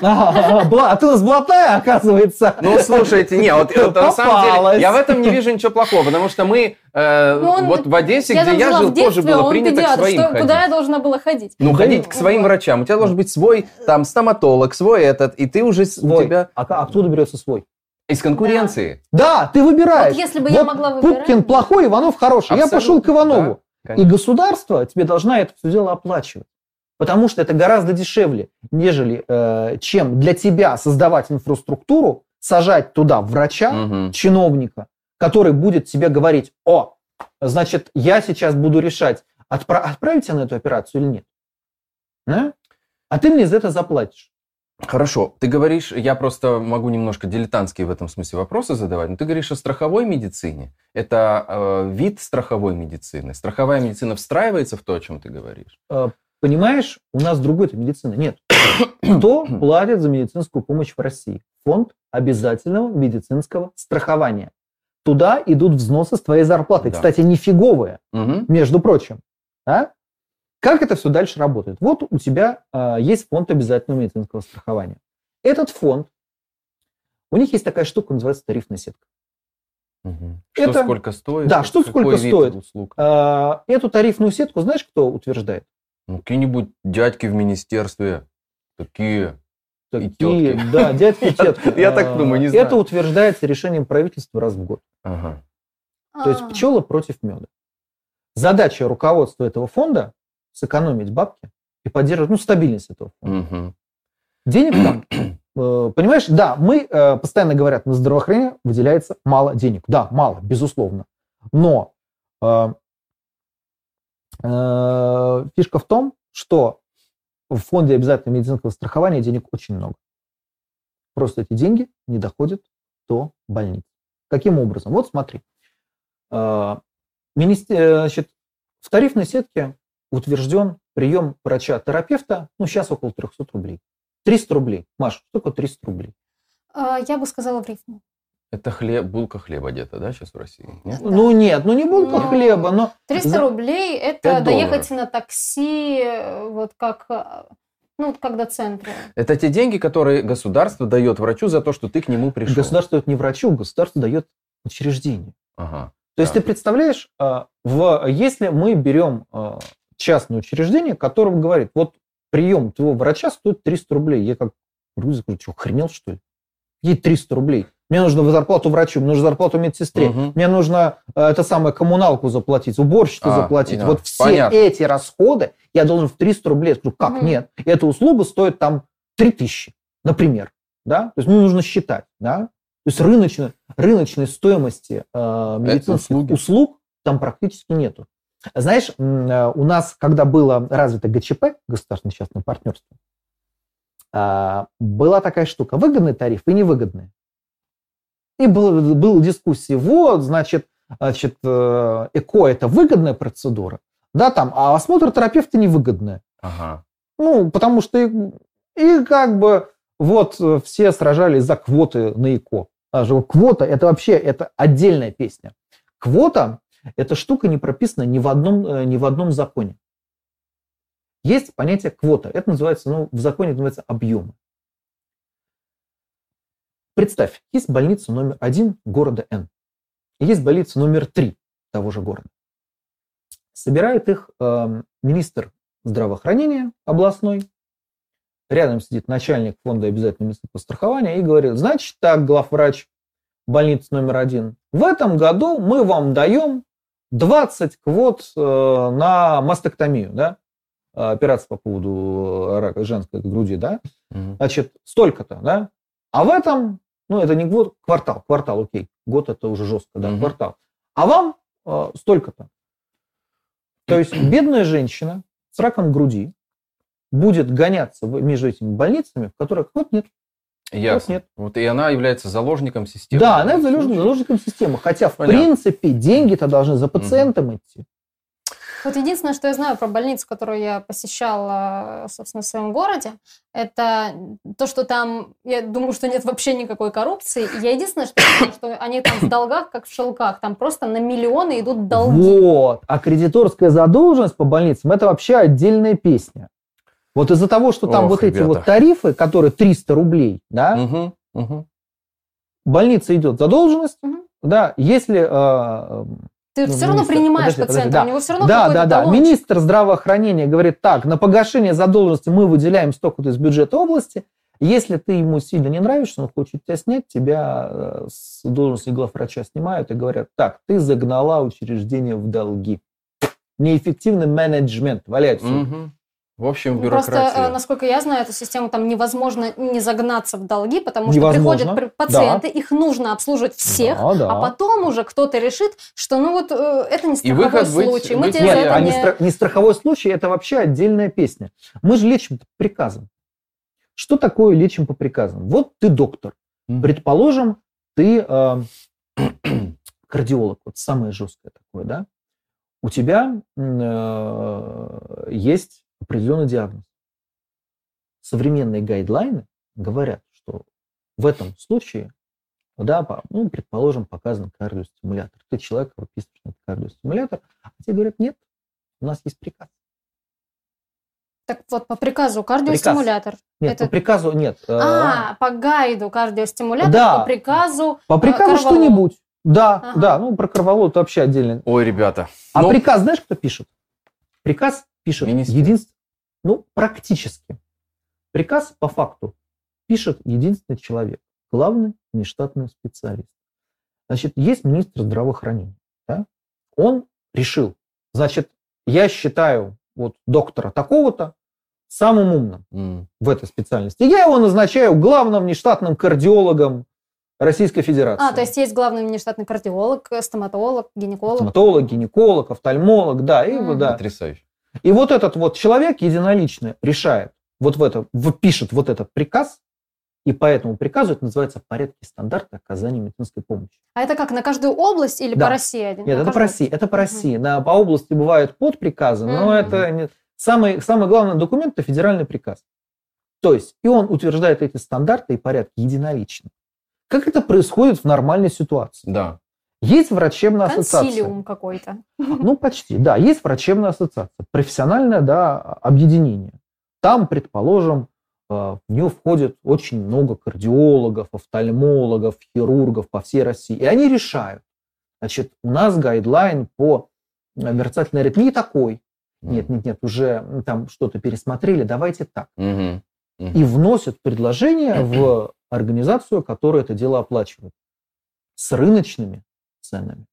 А, бла- а ты у нас блатная, оказывается. Ну, слушайте, не, вот на самом деле, я в этом не вижу ничего плохого, потому что мы, э, Ну, вот в Одессе, где я жил, тоже было принято к своим. Куда я должна была ходить? Ну, ходить к своим врачам. У тебя должен быть свой там стоматолог, свой этот, и ты уже у тебя А, откуда берется свой? из конкуренции. Да, ты выбираешь. Вот если бы я могла выбирать, Пупкин плохой, Иванов хороший. Я пошел к Иванову. Да, И конечно. государство тебе должна это все дело оплачивать. Потому что это гораздо дешевле, нежели э, чем для тебя создавать инфраструктуру, сажать туда врача, Мгм. чиновника, который будет тебе говорить, о, значит, я сейчас буду решать, отпра- отправить тебя на эту операцию или нет. Да? А ты мне за это заплатишь. Хорошо, ты говоришь, я просто могу немножко дилетантские в этом смысле вопросы задавать, но ты говоришь о страховой медицине. Это э, вид страховой медицины. Страховая медицина встраивается в то, о чем ты говоришь. Э, Понимаешь, у нас другой-то медицины нет. Кто платит за медицинскую помощь в России? Фонд обязательного медицинского страхования. Туда идут взносы с твоей зарплаты. Да. Кстати, нифиговые, Мгм. между прочим. А? Как это все дальше работает? Вот у тебя а, есть фонд обязательного медицинского страхования. Этот фонд, у них есть такая штука, называется тарифная сетка. Что Это- сколько стоит? Да, что какой сколько вид стоит. услуг? А, Эту тарифную сетку, знаешь, кто утверждает? Ну, какие-нибудь дядьки в министерстве такие. И Такие, тетки. да, дядьки, тетки. Я так А, думаю, не Это знаю. утверждается решением правительства раз в год. Ага. То есть А, пчелы против меда. Задача руководства этого фонда сэкономить бабки и поддерживать ну, стабильность этого фонда. Мгм. Денег там, э, понимаешь, да, мы э, постоянно говорят, на здравоохранение выделяется мало денег. Да, мало, безусловно. Но э, э, фишка в том, что в фонде обязательного медицинского страхования денег очень много. Просто эти деньги не доходят до больниц. Каким образом? Вот смотри. Э, министе- э, значит, в тарифной сетке утвержден прием врача-терапевта, ну, сейчас около 300 рублей. 300 рублей. Маша, что такое 300 рублей? а, Я бы сказала в рифму. Это хлеб, булка хлеба где-то, да, сейчас в России? Нет? Да. Ну, нет, ну не булка Ну, хлеба, но... 300 За- рублей – это доехать на такси, э, вот как, э, ну, вот как до центра. Это те деньги, которые государство дает врачу за то, что ты к нему пришел. Государство дает не врачу, государство дает учреждению. Ага. То есть Да. ты представляешь, э, в, если мы берем э, частное учреждение, которое говорит, вот прием твоего врача стоит 300 рублей. Я как грузин говорю, что, охренел, что ли? Ей 300 рублей. Мне нужно зарплату врачу, мне нужно зарплату медсестре, Мгм. мне нужно э, это самое коммуналку заплатить, уборщицу А, заплатить. да, Вот все понятно. эти расходы я должен в 300 рублей. Я скажу, как Мгм. нет? Эта услуга стоит там 3000, например. Да? То есть мне нужно считать. Да? То есть рыночной, рыночной стоимости э, медицинских услуг там практически нету. Знаешь, э, у нас, когда было развито ГЧП, государственное частное партнерство, а, была такая штука, выгодный тариф и невыгодный. И было, было дискуссии, вот, значит, значит, э, ЭКО – это выгодная процедура, да, там, а осмотр терапевта невыгодная. Ага. Ну, потому что и, и как бы вот все сражались за квоты на ЭКО. Даже квота – это вообще это отдельная песня. Квота – эта штука не прописана ни в одном, э, ни в одном законе. Есть понятие квота. Это называется, ну, в законе называется объемы. Представь, есть больница номер один города Н. Есть больница номер три того же города. Собирает их э, министр здравоохранения областной, рядом сидит начальник фонда обязательного медицинского страхования и говорит, значит так, главврач больницы номер один, в этом году мы вам даем 20 квот э, на мастектомию, да, операция по поводу э, рака женской груди, да, значит, столько-то, да, а в этом, ну, это не год, квартал, квартал, окей, год это уже жестко, да, квартал, а вам э, столько-то. То есть бедная женщина с раком груди будет гоняться между этими больницами, в которых вот нет. Ясно. нет. Вот и она является заложником системы. да, она случае. заложником системы. Хотя, в Понятно. принципе, деньги-то должны за пациентом идти. Вот единственное, что я знаю про больницу, которую я посещала, собственно, в своем городе, это то, что там, я думаю, что нет вообще никакой коррупции. Я единственное, что знаю, что они там в долгах, как в шелках, там просто на миллионы идут долги. Вот. А кредиторская задолженность по больницам – это вообще отдельная песня. Вот из-за того, что там Ох, вот эти ребята. вот тарифы, которые 300 рублей, да, Мгм, мгм. больница идет задолженность, Мгм. да, если э, Ты Ну, все равно министр, принимаешь подожди, пациента, подожди, да. у него все равно Да, да, да. талончик. Министр здравоохранения говорит так, на погашение задолженности мы выделяем столько-то из бюджета области. Если ты ему сильно не нравишься, он хочет тебя снять, тебя э, с должности главврача снимают и говорят, так, ты загнала учреждение в долги. Неэффективный менеджмент, валяй отсюда. В общем, Ну, Просто, бюрократия. э, насколько я знаю, эту систему там невозможно не загнаться в долги, потому что Невозможно, приходят пр- пациенты, их нужно обслуживать всех, Да, да. а потом уже кто-то решит, что ну вот э, это не страховой выход быть- случай, мы быть тебе Нет, это а не, не... стра- не страховой случай, это вообще отдельная песня. Мы же лечим приказом. Что такое лечим по приказам? Вот ты доктор. Предположим, ты э, кардиолог, вот самое жесткое такое, да? У тебя э, есть определенный диагноз. Современные гайдлайны говорят, что в этом случае, да, по- ну, предположим, показан кардиостимулятор. Ты человек выписываешь на кардиостимулятор, а тебе говорят, нет, у нас есть приказ. Так вот, по приказу кардиостимулятор. Нет, Это- по приказу нет. э, А, по гайду кардиостимулятор, Да. по приказу... по э, приказу Корвалол. что-нибудь. Да, Ага. да, ну про Корвалол это вообще отдельно. Ой, ребята. А Ну, приказ знаешь, кто пишет? Приказ пишет Министр. единственный, ну, практически. Приказ по факту пишет единственный человек, главный внештатный специалист. Значит, есть министр здравоохранения. Да? Он решил, значит, я считаю вот доктора такого-то самым умным м, в этой специальности. Я его назначаю главным внештатным кардиологом Российской Федерации. А, то есть есть главный внештатный кардиолог, стоматолог, гинеколог. Стоматолог, гинеколог, офтальмолог, да, и, вот, да. Потрясающе. И вот этот вот человек единолично решает, вот в это, пишет вот этот приказ, и по этому приказу это называется порядки стандарта оказания медицинской помощи. А это как, на каждую область или Да. по России один? Нет, На это по каждую России, это по. России. На, по области бывают подприказы, но Мгм. это не- самый, самый главный документ – это федеральный приказ. То есть, и он утверждает эти стандарты и порядки единолично. Как это происходит в нормальной ситуации? Да. Есть врачебная ассоциация. Консилиум какой-то. Ну, почти, да. Есть врачебная ассоциация, профессиональное, да, объединение. Там, предположим, э, в нее входит очень много кардиологов, офтальмологов, хирургов по всей России. И они решают, Значит, у нас гайдлайн по э, мерцательной аритмии такой. Нет, нет, нет, уже там что-то пересмотрели, давайте так. Мгм. И вносят предложение в организацию, которая это дело оплачивает. С рыночными ценами.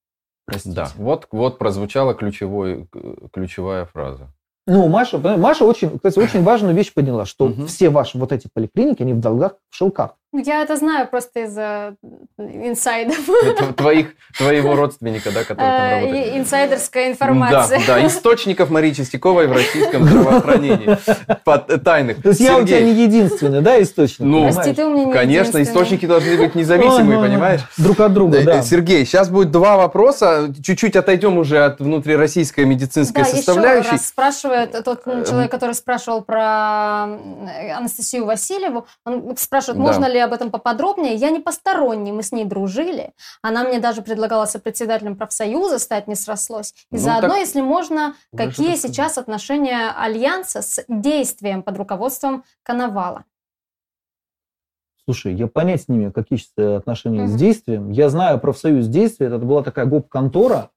Простите. Да, вот, вот прозвучала ключевой, ключевая фраза. Ну, Маша, Маша очень, кстати, очень важную вещь поняла, что все ваши вот эти поликлиники, они в долгах, в шелках. Ну, Я это знаю просто из-за инсайдов. Это твоих, твоего родственника, да, который там Э, работает. Инсайдерская информация. Да, да, источников Марии Чистяковой в российском здравоохранении. Под- э, Тайных. То есть я у тебя Сергей, не единственный, да, источник? Ну? Прости, ты у меня не Конечно, источники должны быть независимые, понимаешь? Друг от друга, Э, да. Сергей, сейчас будет два вопроса. Чуть-чуть отойдем уже от внутрироссийской медицинской Да, составляющей. еще раз спрашивает тот Эм. человек, который спрашивал про э, Анастасию Васильеву. Он спрашивает, Да. можно ли об этом поподробнее. Я не посторонний, мы с ней дружили. Она мне даже предлагала сопредседателем профсоюза стать, не срослось. И Ну, заодно, так если можно, уже какие сейчас отношения Альянса с действием под руководством Коновала? Слушай, я понять не имею, какие сейчас э, отношения с Мгм. действием. Я знаю профсоюз действия, это была такая гоп-контора.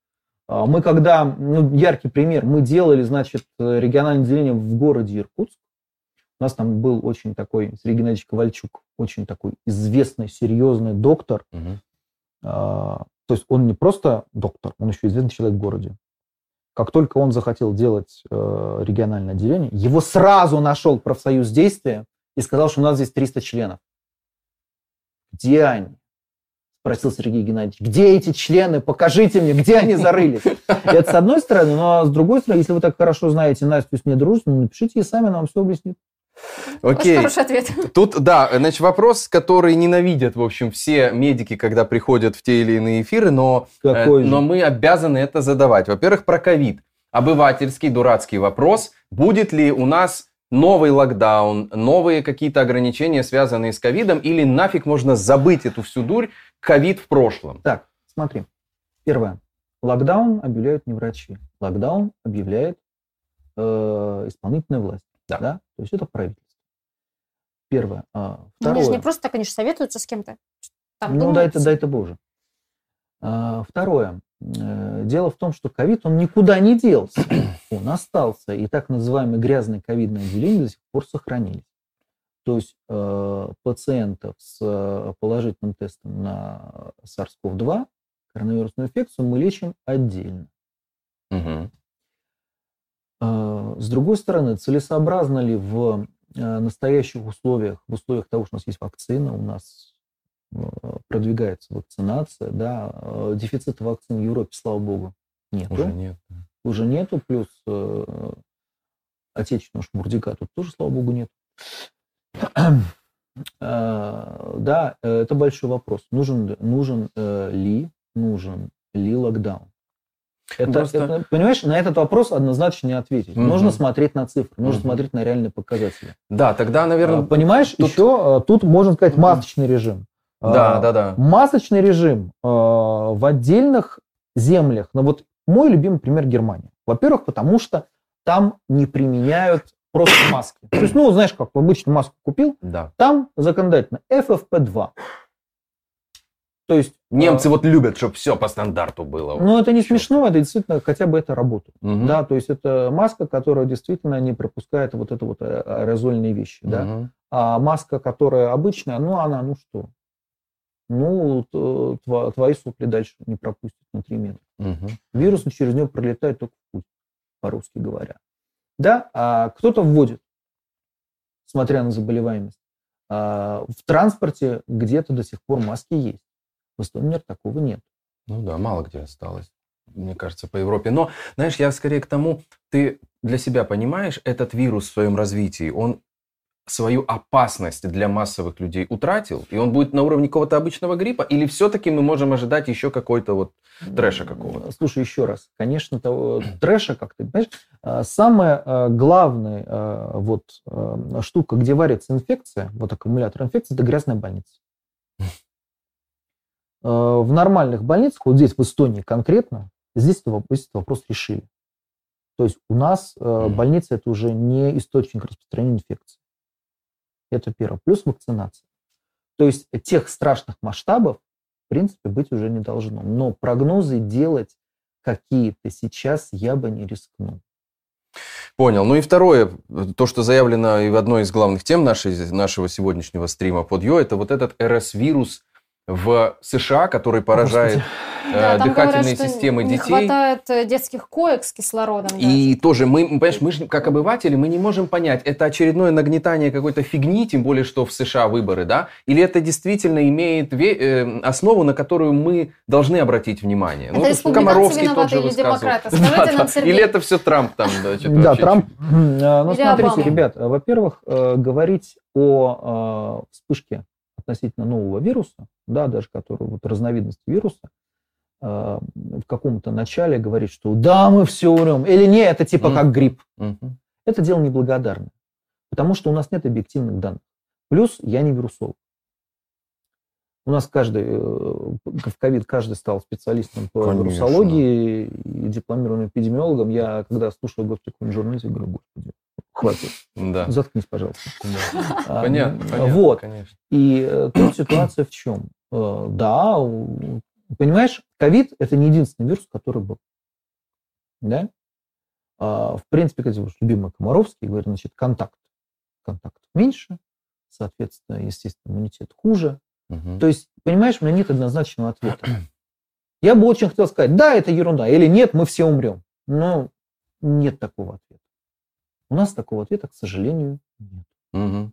А, Мы когда, ну, яркий пример, мы делали, значит, э, региональное отделение в городе Иркутск. У нас там был очень такой, Сергей Геннадьевич Ковальчук, очень такой известный, серьезный доктор. Мгм. А, То есть он не просто доктор, он еще известный человек в городе. Как только он захотел делать э, региональное отделение, его сразу нашел профсоюз действия и сказал, что у нас здесь 300 членов. Где они? Спросил Сергей Геннадьевич. Где эти члены? Покажите мне, где они зарылись. Это с одной стороны, но с другой стороны, если вы так хорошо знаете Настю с ней дружите, напишите ей сами, она вам все объяснит. Очень Окей. хороший ответ. Тут, да, значит, вопрос, который ненавидят, в общем, все медики, когда приходят в те или иные эфиры, но, э, Какой же? но мы обязаны это задавать. Во-первых, про ковид. Обывательский, дурацкий вопрос. Будет ли у нас новый локдаун, новые какие-то ограничения, связанные с ковидом, или нафиг можно забыть эту всю дурь, ковид в прошлом? Так, смотри. Первое. Локдаун объявляют не врачи. Локдаун объявляет э, исполнительная власть. Да. То есть это правительство. Первое. А, Ну, Они же не второе. просто так, же советуются с кем-то. Там Ну, дай-то, думают. дай-то боже. А, Второе. Э, Дело в том, что ковид, он никуда не делся. Он остался. И так называемые грязные ковидные отделения до сих пор сохранились. То есть э, пациентов с э, положительным тестом на SARS-CoV-2, коронавирусную инфекцию, мы лечим отдельно. Мгм. Э, С другой стороны, целесообразно ли в э, настоящих условиях, в условиях того, что у нас есть вакцина, у нас э, продвигается вакцинация, да, э, дефицита вакцин в Европе, слава богу, нету. Уже нет. Уже нету, плюс э, отечественного шмурдяка тут тоже, слава богу, нет. Э, Да, это большой вопрос. Нужен, нужен э, ли, нужен ли локдаун? Это, Просто- это, понимаешь, на этот вопрос однозначно не ответить. Мгм. Нужно смотреть на цифры, нужно Мгм. смотреть на реальные показатели. Да, тогда, наверное... А, Понимаешь, тут- еще э, тут можно сказать Мгм. масочный режим. Да, А, да, да. Масочный режим э, в отдельных землях. Ну вот мой любимый пример Германия. Во-первых, потому что там не применяют просто маски. То есть, ну, знаешь, как обычно маску купил, Да. там законодательно FFP2. То есть... Немцы э, вот любят, чтобы все по стандарту было. Ну, это не смешно, это действительно хотя бы это работает. Мгм. Да, то есть это маска, которая действительно не пропускает вот это вот э, аэрозольные вещи, да. Мгм. А маска, которая обычная, ну, она, ну что? Ну, твои сопли дальше не пропустят на 3 метра. Мгм. Вирус через нее пролетает только в путь, по-русски говоря. Да, а кто-то вводит, смотря на заболеваемость. А в транспорте где-то до сих пор маски есть. В Эстонии нет, такого нет. Ну да, мало где осталось, мне кажется, по Европе. Но, знаешь, я скорее к тому, ты для себя понимаешь, этот вирус в своем развитии, он свою опасность для массовых людей утратил, и он будет на уровне какого-то обычного гриппа, или все-таки мы можем ожидать еще какой-то вот Трэша какого-то. Слушай, еще раз. Конечно, того, трэша, как ты понимаешь, а, самая а, главная а, вот штука, где варится инфекция, вот аккумулятор инфекции, это грязная больница. А, В нормальных больницах, вот здесь в Эстонии конкретно, здесь этот вопрос, решили. То есть у нас Мгм. больница это уже не источник распространения инфекции. Это первое. Плюс вакцинация. То есть тех страшных масштабов в принципе, быть уже не должно. Но прогнозы делать какие-то сейчас я бы не рискнул. Понял. Ну и второе, то, что заявлено и в одной из главных тем нашей, нашего сегодняшнего стрима под Йо, это вот этот РС-вирус в США, который поражает Да, там дыхательные говорят, что системы не детей. хватает э, детских коек с кислородом. И тоже мы, понимаешь, мы же как обыватели, мы не можем понять, это очередное нагнетание какой-то фигни, тем более, что в США выборы, да, или это действительно имеет ве- э, основу, на которую мы должны обратить внимание. Это то, что республиканцы Комаровский виноваты тот же или демократы? Нам, Сергей. Или это все Трамп там, да, Да, Трамп. Э, Ну, Или смотрите, Обама. ребят, э, во-первых, э, говорить о э, вспышке относительно нового вируса, да, даже который вот разновидность вируса, э, в каком-то начале говорить, что да, мы все умрем, или не, это типа как грипп. Это дело неблагодарное, потому что у нас нет объективных данных. Плюс я не вирусолог. У нас каждый, э, в ковид каждый стал специалистом по Конечно. вирусологии и дипломированным эпидемиологом. Я, когда слушал госпитальный журналист, говорю, господи, хватит, Да. заткнись, пожалуйста. да. А, Понятно, понятно, Вот. конечно. И э, тут ситуация в чем? Э, Да, понимаешь, ковид – это не единственный вирус, который был. Да? А, В принципе, как вот любимый Комаровский говорит, значит, контакт. Контактов меньше, соответственно, естественно, иммунитет хуже. Мгм. То есть, понимаешь, у меня нет однозначного ответа. Я бы очень хотел сказать, да, это ерунда, или нет, мы все умрем. Но нет такого ответа. У нас такого ответа, к сожалению, нет. Мгм.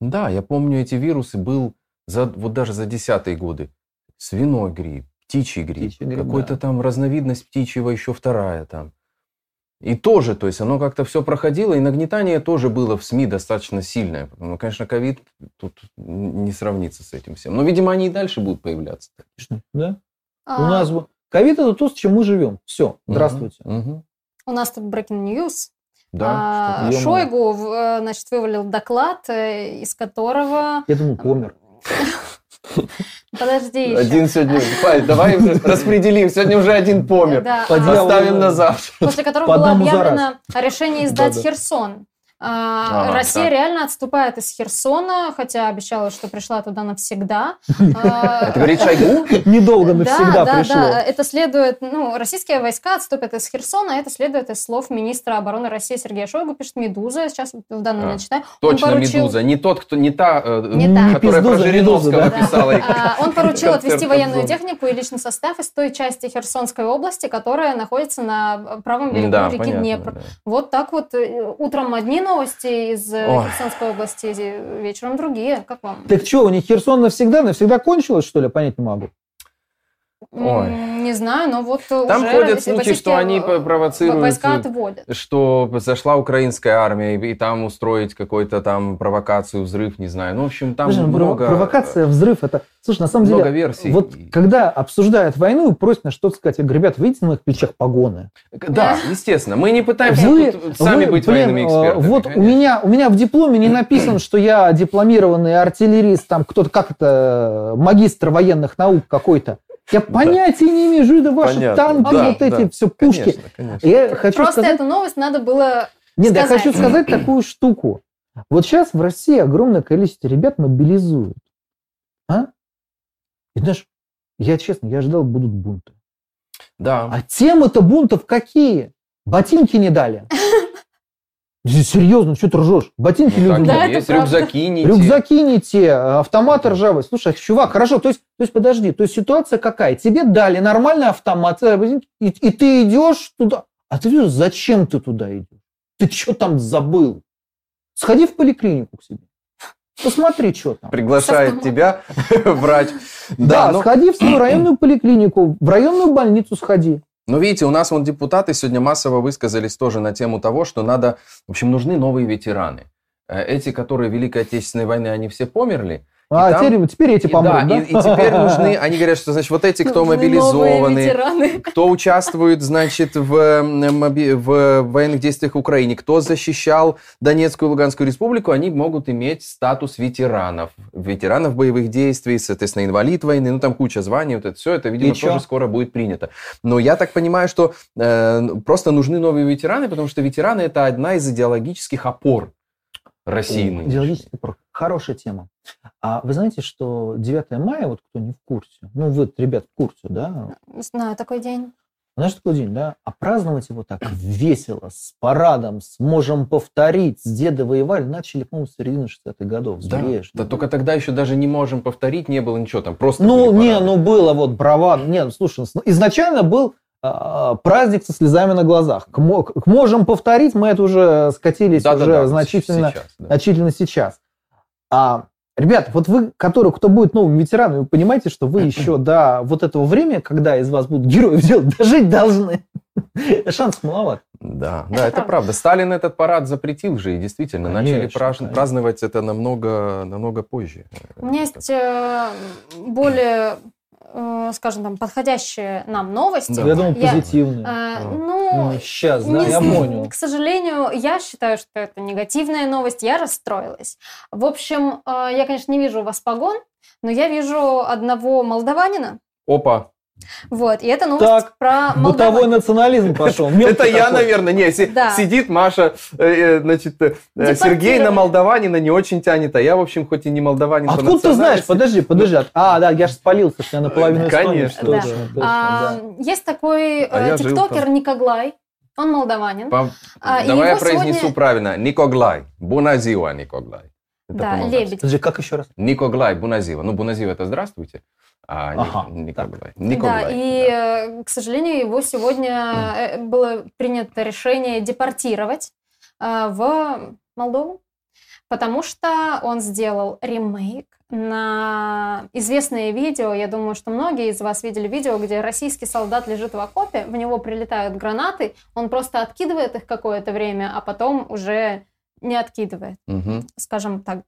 Да, я помню эти вирусы был за, вот даже за десятые годы. Свиной грипп, птичий грипп, Птичий грипп, какой-то да. там разновидность птичьего еще вторая там. И тоже, то есть оно как-то все проходило, и нагнетание тоже было в СМИ достаточно сильное. Ну, конечно, ковид тут не сравнится с этим всем. Но, видимо, они и дальше будут появляться. Конечно, Да? А, У нас ковид это то, с чем мы живем. Все, здравствуйте. Мгм. Мгм. У нас тут breaking news. Да, А. Шойгу, э, значит, вывалил доклад, э, из которого... Я думал, помер. Подожди еще. Один сегодня... Пай, давай распределим. Сегодня уже один помер. Да, По а, на завтра. после которого было объявлено решение издать. Херсон. А, А, Россия так. реально отступает из Херсона, хотя обещала, что пришла туда навсегда. А, Это говорит Шойгу? Недолго навсегда да, да, пришло. да, это следует, ну, российские войска отступят из Херсона, это следует из слов министра обороны России Сергея Шойгу, пишет Медуза, сейчас в данный А, момент читаю. Точно, Медуза. Не тот, кто... Не та, э, которая про Жириновского Да. писала. А, Он поручил отвести военную технику и личный состав из той части Херсонской области, которая находится на правом берегу Да, реки Днепр. да. Вот так вот э, утром одни новости из э, Ой. Херсонской области, вечером другие. Как вам? Так что, у них Херсон навсегда, навсегда кончилось, что ли? Понять не могу. Ой. Не знаю, но вот Там уже ходят слухи, что они э, провоцируют, Войска отводят. что зашла украинская армия, и, и там устроить какой-то там провокацию, взрыв, не знаю. Ну, в общем, там Слушай, много, Провокация, взрыв, это... Слушай, на самом много деле, версий. вот когда обсуждают войну, просят на что-то сказать, я говорю, ребят, видите на моих плечах погоны? Да, естественно. Мы не пытаемся Вы- тут сами вы, быть блин, военными э, экспертами. Вот у конечно. меня, у меня в дипломе не написано, что я дипломированный артиллерист, там кто-то, как это, магистр военных наук какой-то. Я понятия не имею, что это ваши Понятно. танки, Да, вот эти да. все пушки. Конечно, конечно. Я хочу Просто сказать, эту новость надо было... нет, я сказать. хочу сказать такую штуку. Вот сейчас в России огромное количество ребят мобилизуют. А? И знаешь, я честно, я ожидал, будут бунты. Да. А темы-то бунтов какие? Ботинки не дали. Серьезно, что ты ржешь? Ботинки Ну, так людям и Да, это есть. Рюкзаки не те. Рюкзаки не те, автоматы ржавые. Слушай, чувак, хорошо, то есть, то есть подожди, то есть ситуация какая? Тебе дали нормальный автомат, э, и, и ты идешь туда. А ты видишь, зачем ты туда идешь? Ты что там забыл? Сходи в поликлинику к себе. Посмотри, что там. Приглашает тебя врач. Да, но, сходи в свою районную поликлинику, в районную больницу сходи. Но видите, у нас вон депутаты сегодня массово высказались тоже на тему того, что надо, в общем, нужны новые ветераны. Э, Эти, которые Великой Отечественной войны, они все померли. А там- теперь, теперь эти И помрут, да, да? И, и теперь нужны, они говорят, что, значит, вот эти, кто Нужны мобилизованы, кто участвует, значит, в, моби- в военных действиях в Украине, кто защищал Донецкую и Луганскую республику, они могут иметь статус ветеранов. Ветеранов боевых действий, соответственно, инвалид войны, ну там куча званий, вот это все, это, видимо, И чё? тоже скоро будет принято. Но я так понимаю, что э, просто нужны новые ветераны, потому что ветераны это одна из идеологических опор России. Идеологический порог. Хорошая тема. А вы знаете, что 9 мая, вот кто не в курсе, ну вы, ребят, в курсе, да? Знаю такой день. Знаешь, такой день, да? А праздновать его так весело, с парадом, сможем повторить, с деда воевали, начали, по-моему, с середины 60-х годов. Да, Зреешь, да, только тогда еще даже не можем повторить, не было ничего там, просто Ну, не, ну было вот. Нет, слушай, ну, изначально был а, праздник со слезами на глазах. К, к можем повторить, мы это уже скатились Да-да-да, уже вот значительно, сейчас, да. значительно сейчас. А, ребята, вот вы, которые, кто будет новым ветераном, вы понимаете, что вы еще до вот этого времени, когда из вас будут героев делать, дожить должны. Шансов маловато. Да, да, это правда. Сталин этот парад запретил же, и действительно, начали Конечно, праж- конечно. праздновать это намного, намного позже. У меня есть э, более, скажем там, подходящие нам новости. Да. Я думаю, Я- позитивные. Э, Ну, ну, сейчас, да, не я понял. К сожалению, я считаю, что это негативная новость. Я расстроилась. В общем, э, я, конечно, не вижу у вас погон, но я вижу одного молдаванина. Опа, Вот, и это новость Так, про Бытовой Молдаван. национализм пошел. это я, наверное. Не, си- Да. сидит Маша, э, э, значит, э, Сергей на молдаванина не очень тянет, а я, в общем, хоть и не молдаванин по Откуда ты знаешь? Подожди, подожди. А, да, я же спалился, что я наполовину. Конечно. А, да. Есть такой А тиктокер. Никоглай. Он молдаванин. По- А, Давай я произнесу сегодня- правильно. Никоглай. Буназива Никоглай. Это Да, по-молдавски. лебедь. Подожди, как еще раз? Никоглай, Буназива. Ну, Буназива это здравствуйте, а Ага, Никоглай. Да, Никоглай, и, да. э, к сожалению, его сегодня э, было принято решение депортировать э, в Молдову, потому что он сделал ремейк на известное видео. Я думаю, что многие из вас видели видео, где российский солдат лежит в окопе, в него прилетают гранаты, он просто откидывает их какое-то время, а потом уже не откидывает. Мгм. Скажем так,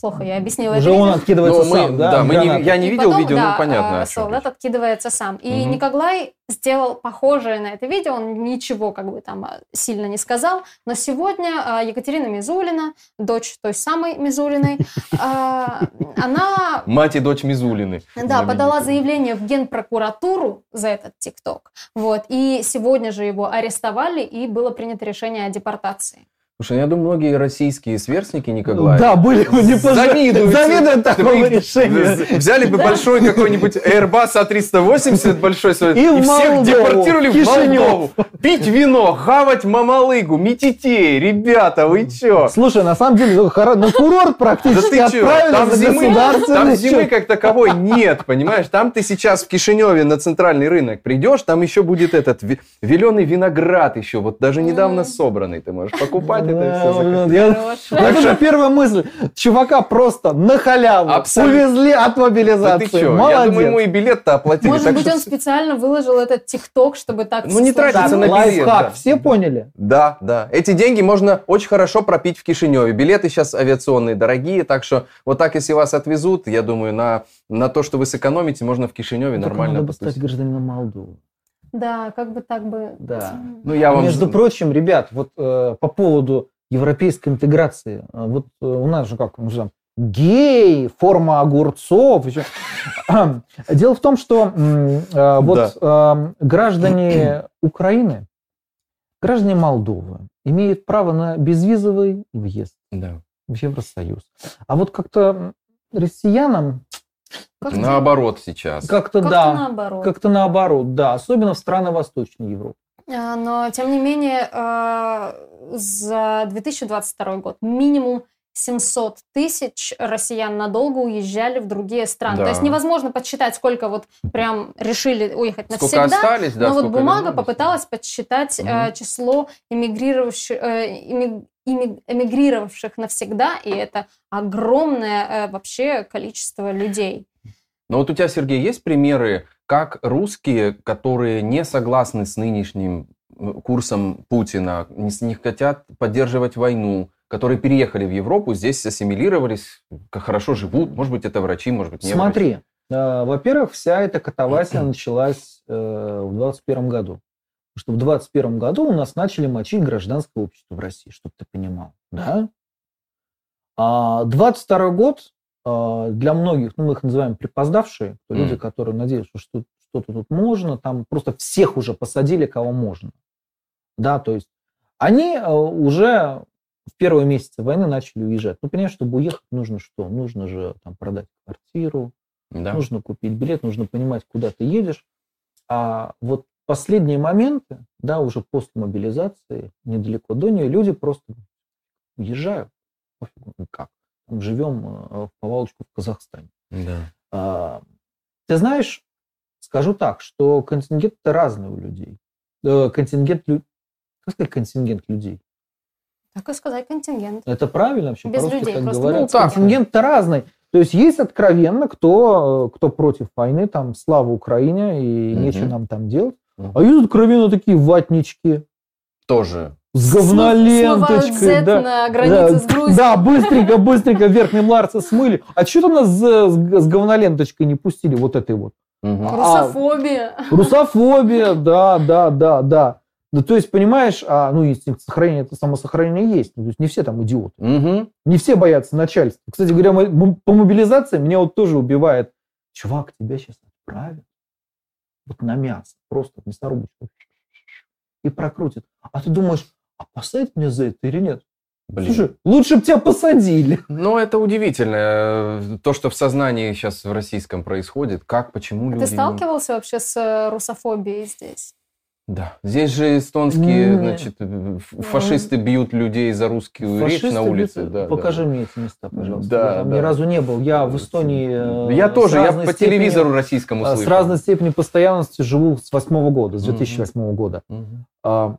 плохо я объяснила Уже это он видео. откидывается Ну, мы- сам, да? мы не- я не И видел потом, видео, да, но понятно, чем солдат откидывается сам. И Мгм. Николай сделал похожее на это видео, он ничего как бы там а, сильно не сказал, но сегодня а, Екатерина Мизулина, дочь той самой Мизулиной, а, она Мать и дочь Мизулины. да, подала заявление в Генпрокуратуру за этот ТикТок. Вот. И сегодня же его арестовали, и было принято решение о депортации. Слушай, я думаю, многие российские сверстники Никоглая Да, были бы не завидуют. завидуют такому решению. Взяли бы большой какой-нибудь Airbus А380 большой свой, И всех Молдову, депортировали в Кишинев. Молдову. Пить вино, хавать мамалыгу, мититей. Ребята, вы чё? Слушай, на самом деле, ну, хоро- на курорт Да практически ты чё? отправили Там за зимы, там зимы как таковой нет, понимаешь? Там ты сейчас в Кишиневе на центральный рынок придешь, там еще будет этот веленый виноград еще, вот даже недавно собранный. Ты можешь покупать это все. же первая мысль. Чувака просто на халяву увезли от мобилизации. чё? Я Молодец. думаю, ему и билет-то оплатили. Может так быть, он специально выложил этот ТикТок, чтобы так Ну, не Так, на билет, лайфхак, все поняли? Да, да. Эти деньги можно очень хорошо пропить в Кишиневе. Билеты сейчас авиационные дорогие, так что вот так, если вас отвезут, я думаю, на, на то, что вы сэкономите, можно в Кишиневе нормально надо бы стать гражданином Молдовы. Да, как бы так бы... Да. Ну, я вам... Между прочим, ребят, вот э, по поводу европейской интеграции, э, вот э, у нас же как, ну, там, гей, форма огурцов. еще. Дело в том, что э, вот э, граждане Украины, граждане Молдовы имеют право на безвизовый въезд Да. в Евросоюз. А вот как-то россиянам Как-то- Наоборот сейчас. как-то как-то да, наоборот. как-то наоборот, да, особенно в страны Восточной Европы. А, Но, тем не менее, э, за 2022 год минимум 700 тысяч россиян надолго уезжали в другие страны. Да. То есть невозможно подсчитать, сколько вот прям решили уехать Сколько навсегда. остались, да, Но вот сколько бумага вернулись. попыталась подсчитать Мгм. число эмигрировавших, э, эмигрировавших навсегда, и это огромное э, вообще количество людей. Но вот у тебя, Сергей, есть примеры, как русские, которые не согласны с нынешним э, курсом Путина, не, с- не хотят поддерживать войну, которые переехали в Европу, здесь ассимилировались, хорошо живут, может быть, это врачи, может быть, не врачи. Смотри, э, во-первых, вся эта катавасия началась э, в 21 году. Потому что в 21 году у нас начали мочить гражданское общество в России, чтобы ты понимал. Да? А 22 год э, для многих, ну, мы их называем припоздавшие, то люди, которые надеются, что что- что-то тут можно, там просто всех уже посадили, кого можно. Да, то есть они э, уже в первые месяцы войны начали уезжать. Ну, понимаешь, чтобы уехать, нужно что? Нужно же там продать квартиру, Да. нужно купить билет, нужно понимать, куда ты едешь. А вот последние моменты, да, уже после мобилизации, недалеко до нее, люди просто уезжают. Пофигу, ну как. Живем э, в повалочку в Казахстане. Да. А, Ты знаешь, скажу так, что контингент разный у людей. Э, Контингент, как сказать контингент людей? Так и сказать контингент. Это правильно вообще? Без людей, так просто, говорят? ну, так. Контингент-то разный. То есть есть откровенно, кто, э, кто против войны, там, слава Украине, и Мгм. нечего нам там делать. А есть откровенно такие ватнички Тоже. с говноленточкой. Z да. на границе Да, с Грузией. Да, быстренько, быстренько верхний Ларца смыли. А что-то нас с, с- с говноленточкой не пустили, вот этой вот. Мгм. А, Русофобия. Русофобия, да, да, да, да. Ну, то есть, понимаешь, а, ну, инстинкт сохранения, это самосохранение есть. Ну, то есть, не все там идиоты. Мгм. Не все боятся начальства. Кстати говоря, мы- по мобилизации меня вот тоже убивает. Чувак, тебя сейчас отправят вот на мясо, просто в мясорубочку. И прокрутят. А ты думаешь, а посадят меня за это или нет? Блин. Слушай, лучше бы тебя посадили. Ну, это удивительно. э, То, что в сознании сейчас в российском происходит. Как, почему люди... Ты сталкивался вообще с э, русофобией здесь? Да. Здесь же эстонские, значит, э, фашисты бьют людей за русскую речь Фашисты на улице. бьют- да, Покажи да. мне эти места, пожалуйста. Да, я там да. ни разу не был. Я в Эстонии... э, Я с тоже, я по степени- телевизору российскому э, С слышал. разной степенью постоянности живу с восьмого года, с Мгм. 2008 года. Мгм. А,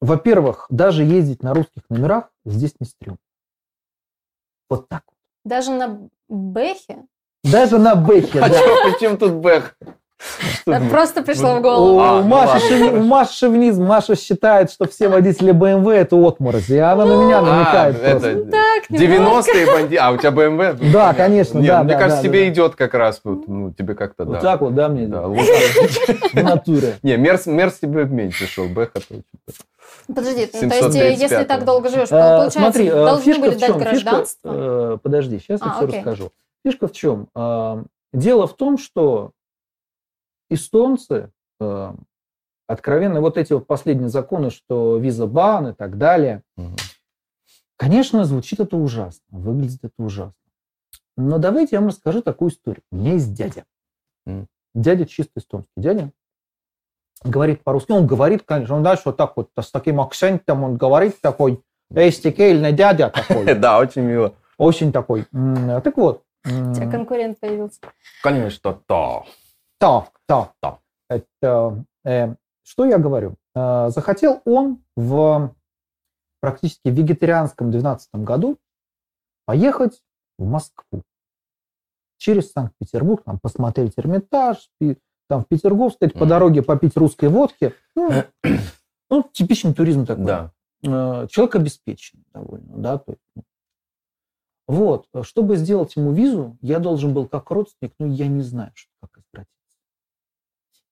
Во-первых, даже ездить на русских номерах здесь не стрёмно. Вот так вот. Даже на Бэхе? Даже на Бэхе, А да. чё, при чем тут Бэх? Просто пришло в голову. А, ну у Маши шовинизм. Маша считает, что все водители БМВ это отморози. И она на меня А, намекает просто. Так, немножко. 90-е банди... А, у тебя БМВ? Да, конечно, Мне кажется, тебе идет как раз. вот, Ну, тебе как-то, Вот да. так вот, да, мне Да, идет? лучше. в натуре. Не, Мерс, тебе меньше шел, Бэха то. Подожди, ну, то есть, если 735. так долго живешь, то, Э, получается, Смотри, э, должны фишка были в дать гражданство? э, подожди, сейчас я А, все окей. расскажу. Фишка в чем? Э, Дело в том, что эстонцы, э, откровенно, вот эти вот последние законы, что виза-бан и так далее, Мгм. конечно, звучит это ужасно, выглядит это ужасно. Но давайте я вам расскажу такую историю. У меня есть дядя. М. Дядя чисто эстонский. Дядя говорит по-русски. Он говорит, конечно, он дальше вот так вот, с таким акцентом он говорит такой, эстикейльный дядя такой. Да, очень мило. Очень такой. Так вот. У тебя конкурент появился. Конечно, то. Так, так. Так. Это, э, что я говорю? Э, захотел он в практически вегетарианском 12 году поехать в Москву. Через Санкт-Петербург, там посмотреть Эрмитаж, там в Петергоф, сказать, по Мгм. дороге попить русской водки. Ну, ну, типичный туризм такой. Да. Э, человек обеспеченный довольно, да, то есть, ну. Вот, э, чтобы сделать ему визу, я должен был как родственник, ну, я не знаю, что.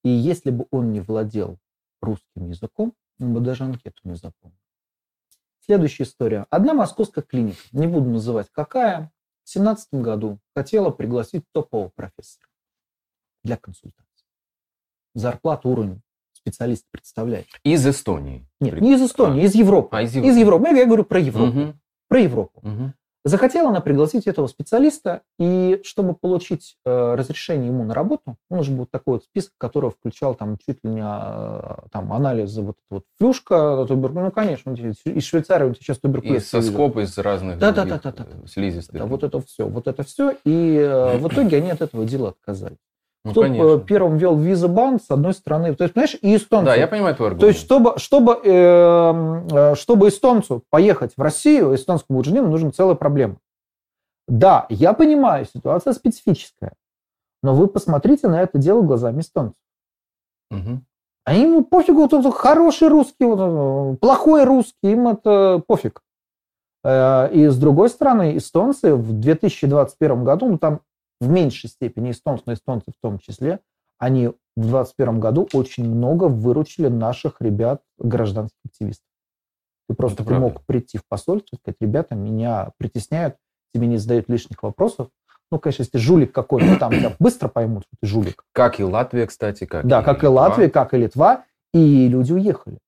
И если бы он не владел русским языком, он бы даже анкету не запомнил. Следующая история. Одна московская клиника, не буду называть какая, в 2017 году хотела пригласить топового профессора для консультации. Зарплата, уровень специалист представляет. Из Эстонии. Нет, не из Эстонии, из Европы. А, из Из Европы. Я, говорю про Европу. Мгм. Про Европу. Мгм. Захотела она пригласить этого специалиста, и чтобы получить э, разрешение ему на работу, ну, нужен был такой вот список, который включал там чуть ли не э, там, анализы, вот вот флюшка, туберкулез, ну, конечно, из Швейцарии у тебя сейчас И туберкулез. привезут. соскоб из разных Да, да, да, да, да. э, слизистых. Да, вот это все, вот это все. И э, в итоге они от этого дела отказались. Ну, Кто конечно. э, первым ввел виза-бан, с одной стороны, то есть, понимаешь, и эстонцы. Да, я понимаю твой аргумент. То есть, чтобы, чтобы, э, э, чтобы эстонцу поехать в Россию, эстонскому гражданину нужна целая проблема. Да, я понимаю, ситуация специфическая, но вы посмотрите на это дело глазами эстонцев. Мгм. А ему пофигу, вот этот хороший русский, вот, э, плохой русский, им это пофиг. И с другой стороны, эстонцы в 2021 году, ну там в меньшей степени эстонцы, но эстонцы в том числе, они в 2021 году очень много выручили наших ребят, гражданских активистов. Ты просто ты мог прийти в посольство и сказать, ребята, меня притесняют, тебе не задают лишних вопросов. Ну, конечно, если ты жулик какой-то, там тебя быстро поймут, что ты жулик. Как и Латвия, кстати. Как Да, как и Литва. Латвия, как и Литва, и люди уехали.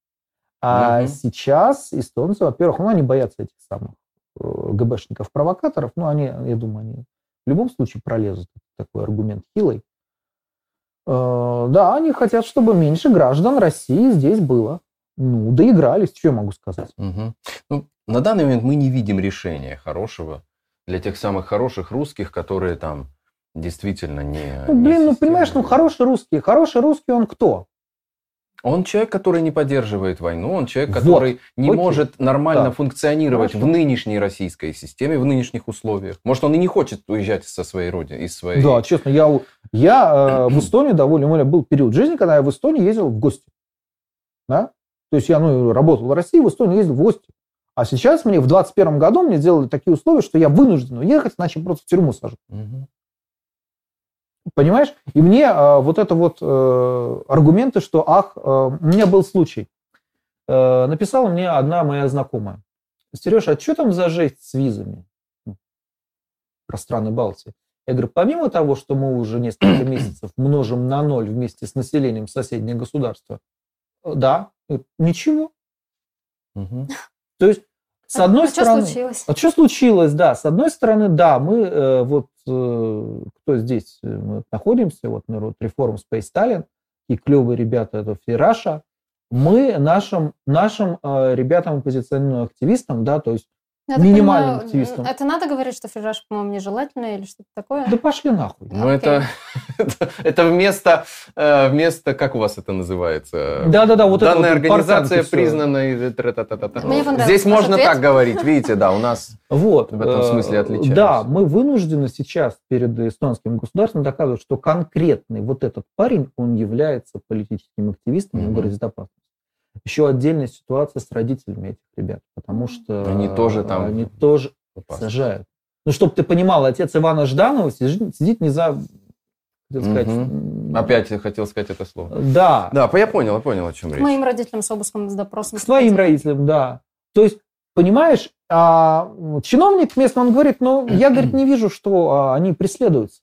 А Мгм. сейчас эстонцы, во-первых, ну, они боятся этих самых э, ГБшников-провокаторов, ну, они, я думаю, они в любом случае пролезут. Такой аргумент хилый. Э, Да, они хотят, чтобы меньше граждан России здесь было. Ну, доигрались, что я могу сказать. Мгм. Ну, на данный момент мы не видим решения хорошего для тех самых хороших русских, которые там действительно не... Ну, не блин, ну, понимаешь, ну, хороший русский. Хороший русский он кто? Он человек, который не поддерживает войну, он человек, Вот, который не окей. может нормально Да. функционировать Хорошо. в нынешней российской системе, в нынешних условиях. Может, он и не хочет уезжать со своей родины, из своей... Да, честно, я, я э, в Эстонии довольно... У меня был период жизни, когда я в Эстонии ездил в гости. Да? То есть я ну, работал в России, в Эстонии ездил в гости. А сейчас мне в 21 году мне сделали такие условия, что я вынужден уехать, иначе просто в тюрьму сажу. Мгм. Понимаешь? И мне э, вот это вот э, аргументы, что ах, э, у меня был случай. Э, написала мне одна моя знакомая. Сереж, а что там за жесть с визами? Ну, Про страны Балтии. Я говорю, помимо того, что мы уже несколько месяцев множим на ноль вместе с населением соседнего государства, э, да, э, ничего. Мгм. То есть, с А- одной а что стороны... случилось? Вот что случилось, да. С одной стороны, да, мы э, вот, э, кто здесь, э, мы находимся, вот, например, вот Reform Space Talent, и клевые ребята, это Фираша, мы нашим, нашим э, ребятам, оппозиционным активистам, да, то есть, Я минимальным понимаю, активистом. Это надо говорить, что фрираж, по-моему, нежелательно или что-то такое? да пошли нахуй. Ну, это, это, это вместо, э, вместо, как у вас это называется? Да-да-да, вот это Данная вот организация признана... и Здесь можно ответ. так говорить, видите, да, у нас... Вот. В этом э, смысле отличаемся. Да, мы вынуждены сейчас перед эстонским государством доказывать, что конкретный вот этот парень, он является политическим активистом, ему Мгм. грозит опасность. Еще отдельная ситуация с родителями этих ребят, потому что Они тоже там они тоже опасно. сажают. Ну, чтобы ты понимал, отец Ивана Жданова сидит, сидит не за, хотел сказать, м, Опять я хотел сказать это слово. Да, Да, я понял, я понял, о чем К речь. моим родителям с обыском, с допросом. к своим родителям, да. То есть, понимаешь, а, чиновник местный, он говорит, ну, я, говорит, не вижу, что а, они преследуются.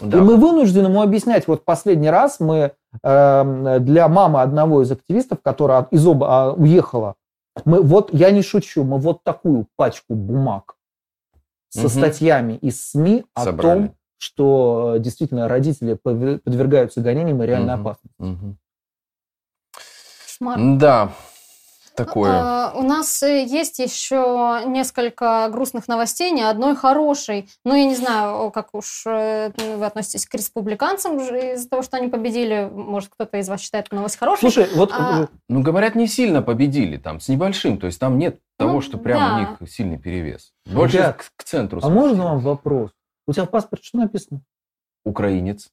Да. И мы вынуждены ему объяснять. Вот последний раз мы для мамы одного из активистов, которая из оба а, уехала, мы вот, я не шучу, мы вот такую пачку бумаг со Мгм. статьями из СМИ о Собрали. том, что э, действительно родители подвергаются гонениям и реальной Мгм. опасности. Кошмар. Да, такое. А, У нас э, есть еще несколько грустных новостей, ни одной хорошей. Ну, я не знаю, как уж э, вы относитесь к республиканцам из-за того, что они победили. Может, кто-то из вас считает эту новость хорошей. Слушай, вот А, э, Ну, говорят, не сильно победили там, с небольшим. То есть там нет того, Ну, что прямо да. у них сильный перевес. Больше Ребят, к, к центру. а можно сместилось. вам вопрос? У тебя в паспорте что написано? Украинец.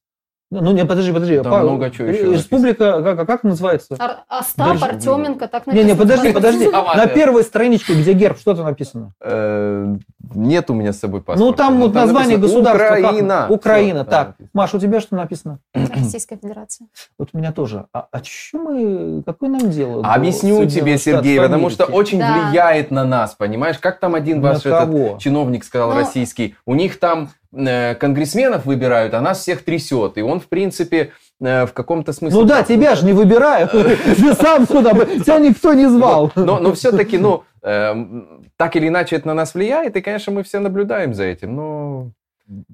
Ну, не, подожди, подожди. Там Па- много чего еще Республика, как, как называется? Ар- Остап, Подожди. Артеменко, так Не, написано. не, подожди, в подожди. паспорте. На первой страничке, где герб, что там написано? Э, Нет у меня с собой паспорта. Ну, там вот название государства. Украина. Украина, так. там Маш, у тебя что написано? Российская Федерация. Вот у меня тоже. А, а чё мы, какое нам дело? Объясню тебе, Сергей, потому что очень Да. влияет на нас, понимаешь? Как там один ваш чиновник сказал, Ну, российский, у них там э, конгрессменов выбирают, а нас всех трясет. И он, в принципе, э, в каком-то смысле... Ну да, тебя же не выбирают. Ты сам сюда, бы- тебя никто не звал. Но, все-таки, ну, так или иначе это на нас влияет, и, конечно, мы все наблюдаем за этим, но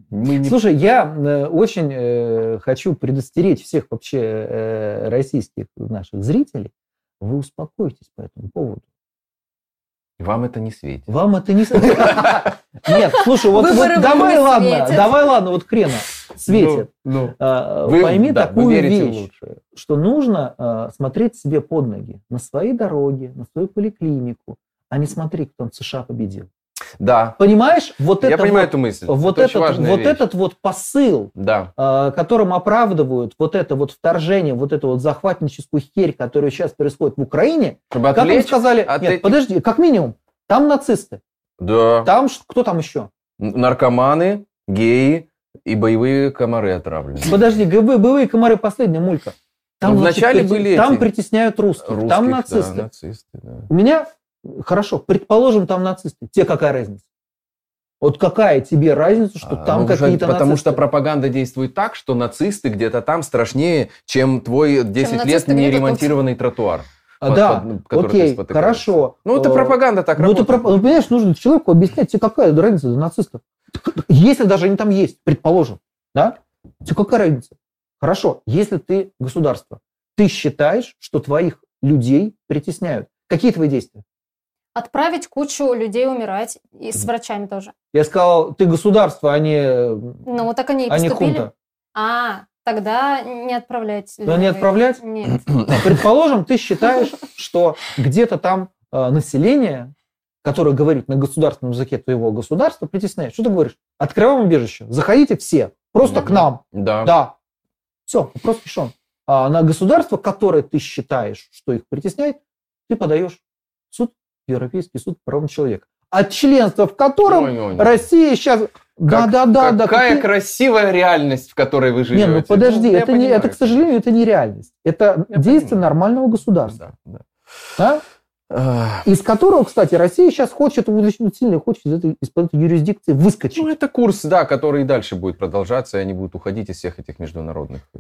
мы не... Слушай, я э, очень э, хочу предостеречь всех вообще э, российских наших зрителей. Вы успокойтесь по этому поводу. Вам это не светит. Вам это не... Нет, слушай, вот, вот давай ладно, светят. давай ладно, вот хрена светит. Ну, ну. А, Вы- Пойми да, такую вещь, что нужно а, смотреть себе под ноги на своей дороге, на свою поликлинику, а не смотри, кто в США победил. Да, Понимаешь, вот я это понимаю вот, эту мысль. вот, это этот, вот вещь. этот вот посыл, Да. а, которым оправдывают вот это вот вторжение, вот эту вот захватническую херь, которая сейчас происходит в Украине, Чтобы как им отвлечь сказали, от нет, этих- подожди, как минимум, там нацисты, Да. там кто там еще? Наркоманы, геи и боевые комары отравленные. Подожди, боевые комары последняя мулька. Там, Ну, значит, вначале прити- были там эти притесняют русских, Русских, там да, нацисты. нацисты, да. У меня, хорошо, предположим, там нацисты. Тебе какая разница? Вот какая тебе разница, что А, там ну, какие-то Потому нацисты? что пропаганда действует так, что нацисты где-то там страшнее, чем твой 10 лет нацисты где-то неремонтированный тротуар. А, под- да, под- окей, хорошо. Ну, это Э, пропаганда так Ну, это, работает. про- ну, понимаешь, нужно человеку объяснять, тебе какая разница до нацистов. Если даже они там есть, предположим, да? Тебе какая разница? Хорошо, если ты государство, ты считаешь, что твоих людей притесняют. Какие твои действия? Отправить кучу людей умирать, и с врачами тоже. Я сказал, ты государство, а не, Ну, вот так они и а не поступили. хунта. А, тогда не отправлять. Да не людей. отправлять? Нет. Предположим, ты считаешь, что где-то там э, население, которое говорит на государственном языке твоего государства, притесняет. Что ты говоришь? Открываем убежище. Заходите все. Просто к Мгм. нам. Да. Да. Все, вопрос решен. А на государство, которое ты считаешь, что их притесняет, ты подаешь в суд, Европейский суд по правам человека. От членства в котором Ой, ой, ой. Россия сейчас... Да, Как- да, да, да. Какая какие- красивая реальность, в которой вы живете. Не, ну подожди, я это, не, понимаю. это, к сожалению, это не реальность. Это Я действие понимаю. нормального государства. Да, да. да? Из которого, кстати, Россия сейчас хочет, очень сильно хочет из этой, из-под этой юрисдикции выскочить. Ну, это курс, да, который и дальше будет продолжаться, и они будут уходить из всех этих международных... э,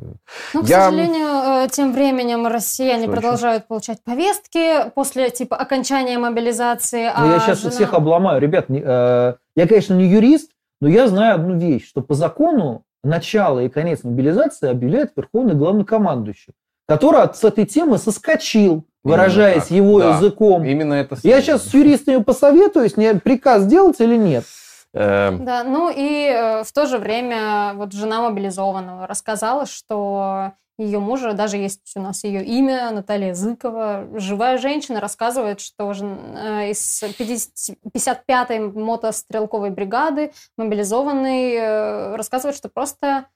Ну, к Я- сожалению, э, тем временем россияне Что еще? продолжают получать повестки после типа окончания мобилизации. Ну, я а сейчас жена- всех обломаю. Ребят, не- э, я, конечно, не юрист, но я знаю одну вещь, что по закону начало и конец мобилизации объявляет Верховный Главнокомандующий, который от- с этой темы соскочил, выражаясь так, его да. языком. Именно это... Я сейчас с юристами посоветуюсь, мне приказ делать или нет. Эм, Да, ну и э, в то же время вот жена мобилизованного рассказала, что ее мужа, даже есть у нас ее имя, Наталья Зыкова, живая женщина, рассказывает, что э, из 50 55-й мотострелковой бригады мобилизованный э, рассказывает, что просто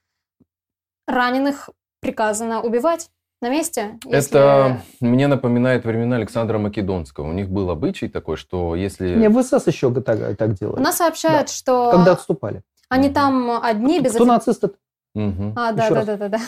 раненых приказано убивать на месте. если- Это мне напоминает времена Александра Македонского. У них был обычай такой, что если... Не, в СС еще так, так делали. Она сообщает, что Когда отступали. они там одни без Кто нацисты? Мгм. А, да, да, да, да, да.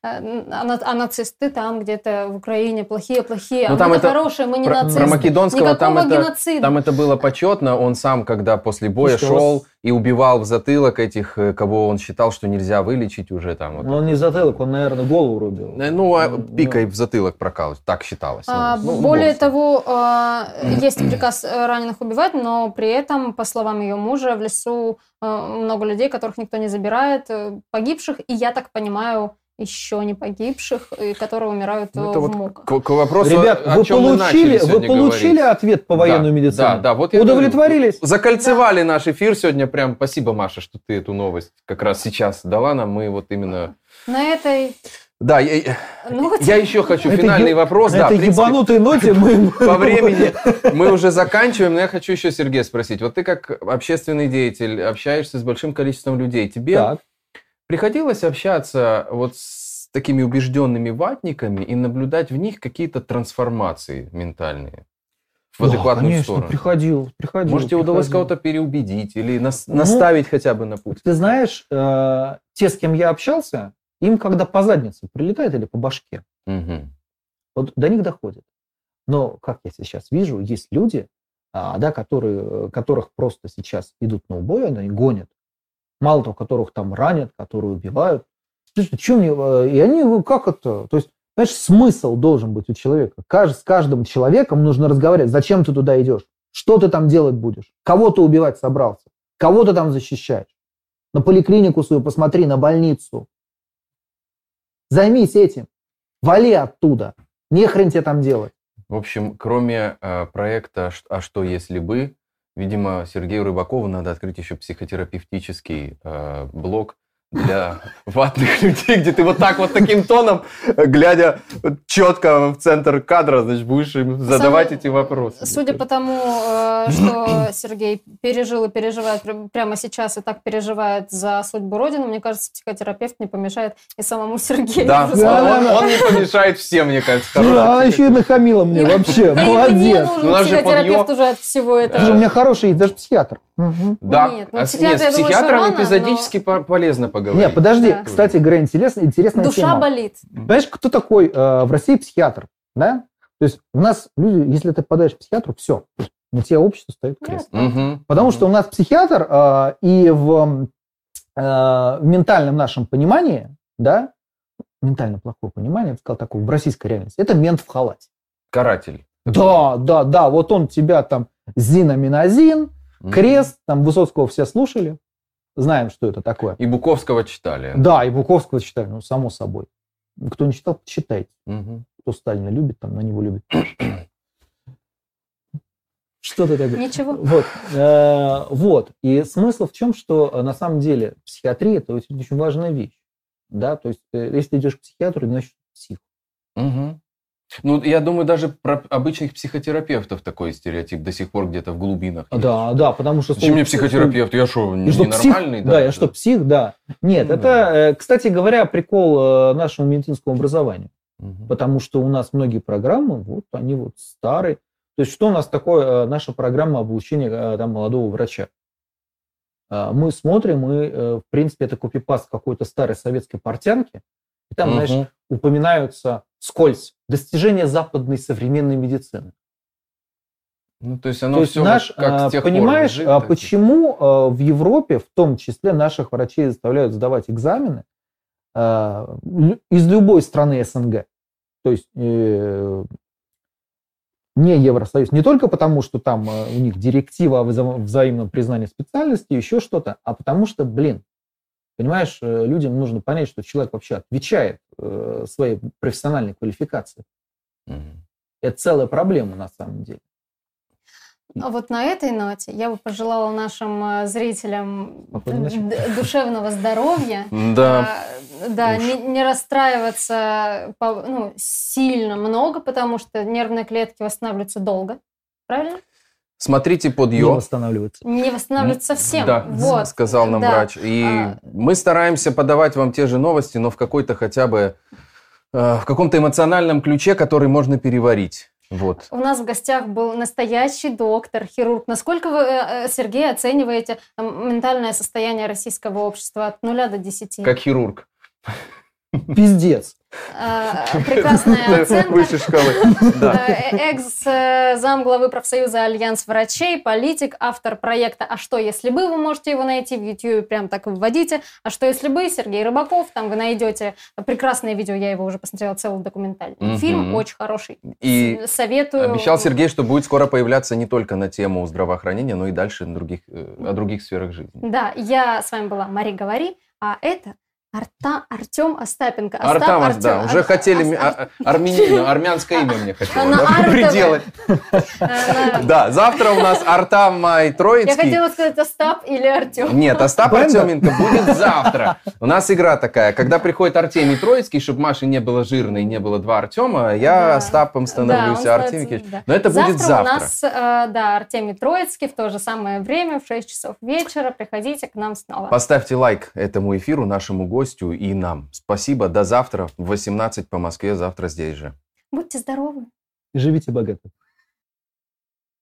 А на- а нацисты там где-то в Украине плохие-плохие, а Ну, там мы это хорошие, мы не Про, нацисты. про Македонского там Никакого это, геноцида. там это было почетно. Он сам, когда после боя у шел вас- и убивал в затылок этих, э, кого он считал, что нельзя вылечить уже там. вот. Ну, он не затылок, он, наверное, голову рубил. Э, Ну, а Ну, пикой в затылок прокалывать, так считалось. А, Ну, ну, более того, а, есть приказ э, раненых убивать, но при этом, по словам ее мужа, в лесу много людей, которых никто не забирает, погибших, и я так понимаю, еще не погибших, и которые умирают Ну, это в вот муках. К, к вопросу, Ребят, о вы чем получили, вы получили говорить. ответ по военной Да, медицине? Да, да, вот я Удовлетворились? говорю, Закольцевали наш эфир сегодня прям. Спасибо, Маша, что ты эту новость как раз сейчас дала нам. Мы вот именно... На этой Да, я, ноте... я еще хочу Это финальный е- вопрос. На да, в этой принципе, ебанутой ноте мы... по времени мы уже заканчиваем, но я хочу еще Сергея спросить. Вот ты как общественный деятель общаешься с большим количеством людей. Тебе Так. Приходилось общаться вот с такими убежденными ватниками и наблюдать в них какие-то трансформации ментальные в Да, адекватную конечно, сторону? приходил, приходил. Может, тебе удалось кого-то переубедить или нас- Ну, наставить хотя бы на путь? Ты знаешь, э, те, с кем я общался, им когда по заднице прилетает или по башке, Мгм. вот до них доходит. Но, как я сейчас вижу, есть люди, а, да, которые, э, которых просто сейчас идут на убой, они гонят. Мало того, которых там ранят, которые убивают. Слушай, что мне... э, И они, ну, как это? То есть, понимаешь, смысл должен быть у человека. С каждым человеком нужно разговаривать. Зачем ты туда идешь? Что ты там делать будешь? Кого ты убивать собрался? Кого ты там защищаешь? На поликлинику свою посмотри, на больницу. Займись этим. Вали оттуда. Не хрен тебе там делать. В общем, кроме э, проекта «Ш- «А что если бы», видимо, Сергею Рыбакову надо открыть еще психотерапевтический э, блог для ватных людей, где ты вот так вот таким тоном, э, глядя четко в центр кадра, значит, будешь им задавать Самое- эти вопросы. Судя по тому, э, что Сергей пережил и переживает прям- прямо сейчас и так переживает за судьбу Родины, мне кажется, психотерапевт не помешает и самому Сергею. Да, уже он, Да, да, он не помешает всем, мне кажется. Слушай, хороший она еще и нахамила мне вообще. Да и мне Молодец. нужен Ну, психотерапевт уже от всего этого. У меня хороший даже психиатр. Да, Нет, ну, а с, психиатр, нет, я с думаю, что психиатром рано, эпизодически по- полезно поговорить. Не, подожди. Да. Кстати говоря, интересная, интересная Душа тема. болит. Понимаешь, кто такой э, в России психиатр? Да? То есть у нас люди, если ты попадаешь к психиатру, все, на тебя общество ставит крест. Мгм. Потому Мгм. что у нас психиатр э, и в, э, в ментальном нашем понимании, да, ментально плохое понимание, я бы сказал такое, в российской реальности, это мент в халате. Каратель. Да, да, да, вот он тебя там зинаминозин, Мгм. крест, там Высоцкого все слушали, знаем, что это такое. И Буковского читали. Да, и Буковского читали, ну, само собой. Кто не читал, читайте. Мгм. Кто Сталина любит, там на него любит. Что ты такое? Ничего. Вот, э, вот. И смысл в чем, что э, на самом деле психиатрия это очень, очень важная вещь. Да, то есть, э, если ты идешь к психиатру, значит, псих. Мгм. Ну, я думаю, даже про обычных психотерапевтов такой стереотип до сих пор где-то в глубинах. есть. Да, да, потому что... Зачем мне психотерапевт? Я что, И что, псих? ненормальный? Да, я что, псих, да. Нет, Ну, это, да. э, кстати говоря, прикол э, нашему медицинскому образованию. Мгм. Потому что у нас многие программы, вот они вот старые. То есть что у нас такое, э, наша программа обучения там, молодого врача? Мы смотрим, и, в принципе, это копипаст какой-то старой советской портянки. И там, знаешь, Мгм. упоминаются скользь. Достижения западной современной медицины. Ну, то есть оно То все наш, как а, с тех пор понимаешь, лежит, а так почему а, в Европе, в том числе, наших врачей заставляют сдавать экзамены а, из любой страны СНГ, то есть э, не Евросоюз, не только потому, что там а, у них директива о вза- взаимном признании специальности, еще что-то, а потому что, блин, понимаешь, э, людям нужно понять, что человек вообще отвечает э, своей профессиональной квалификации. Мгм. Это целая проблема на самом деле. А вот на этой ноте я бы пожелала нашим э, зрителям душевного здоровья. Да. А, Да, Уж. не, не расстраиваться по- ну, сильно много, потому что нервные клетки восстанавливаются долго. Правильно? Смотрите под Не Йо. восстанавливается. Не восстанавливаются совсем. Да, вот. сказал нам Да. врач. И А. мы стараемся подавать вам те же новости, но в какой-то хотя бы э, в каком-то эмоциональном ключе, который можно переварить. Вот. У нас в гостях был настоящий доктор, хирург. Насколько вы, э, э, Сергей, оцениваете ментальное состояние российского общества от нуля до десяти? Как хирург. Пиздец. Э, Прекрасная оценка. Да. Э, Экс-зам главы профсоюза Альянс врачей, политик, автор проекта «А что, если бы?» Вы можете его найти в YouTube, прям так и вводите. «А что, если бы?» Сергей Рыбаков. Там вы найдете прекрасное видео, я его уже посмотрела, целый документальный фильм, очень хороший. И Советую. Обещал Сергей, что будет скоро появляться не только на тему здравоохранения, но и дальше на других, э, о других сферах жизни. Да, я с вами была Мари Говори, а это Арта, Артем Остапенко. Остап Артамас, да, Артем- уже Ар- хотели Ар- а- а- армянина, армянское имя мне хотелось На да, приделать. Э, Да, завтра у нас Артам Май Я Троицкий. хотела сказать Остап или Артем. Нет, Остап? Артеменко будет завтра. У нас игра такая, когда приходит Артемий Троицкий, чтобы Маши не было жирно и не было два Артема, я Да. Остапом становлюсь, Да, а Артемий да. Но это будет у завтра. нас, э, да, Артемий Троицкий в то же самое время, в 6 часов вечера. Приходите к нам снова. Поставьте лайк этому эфиру, нашему гостю и нам. Спасибо, до завтра в 18 по Москве, завтра здесь же. Будьте здоровы. Живите богато.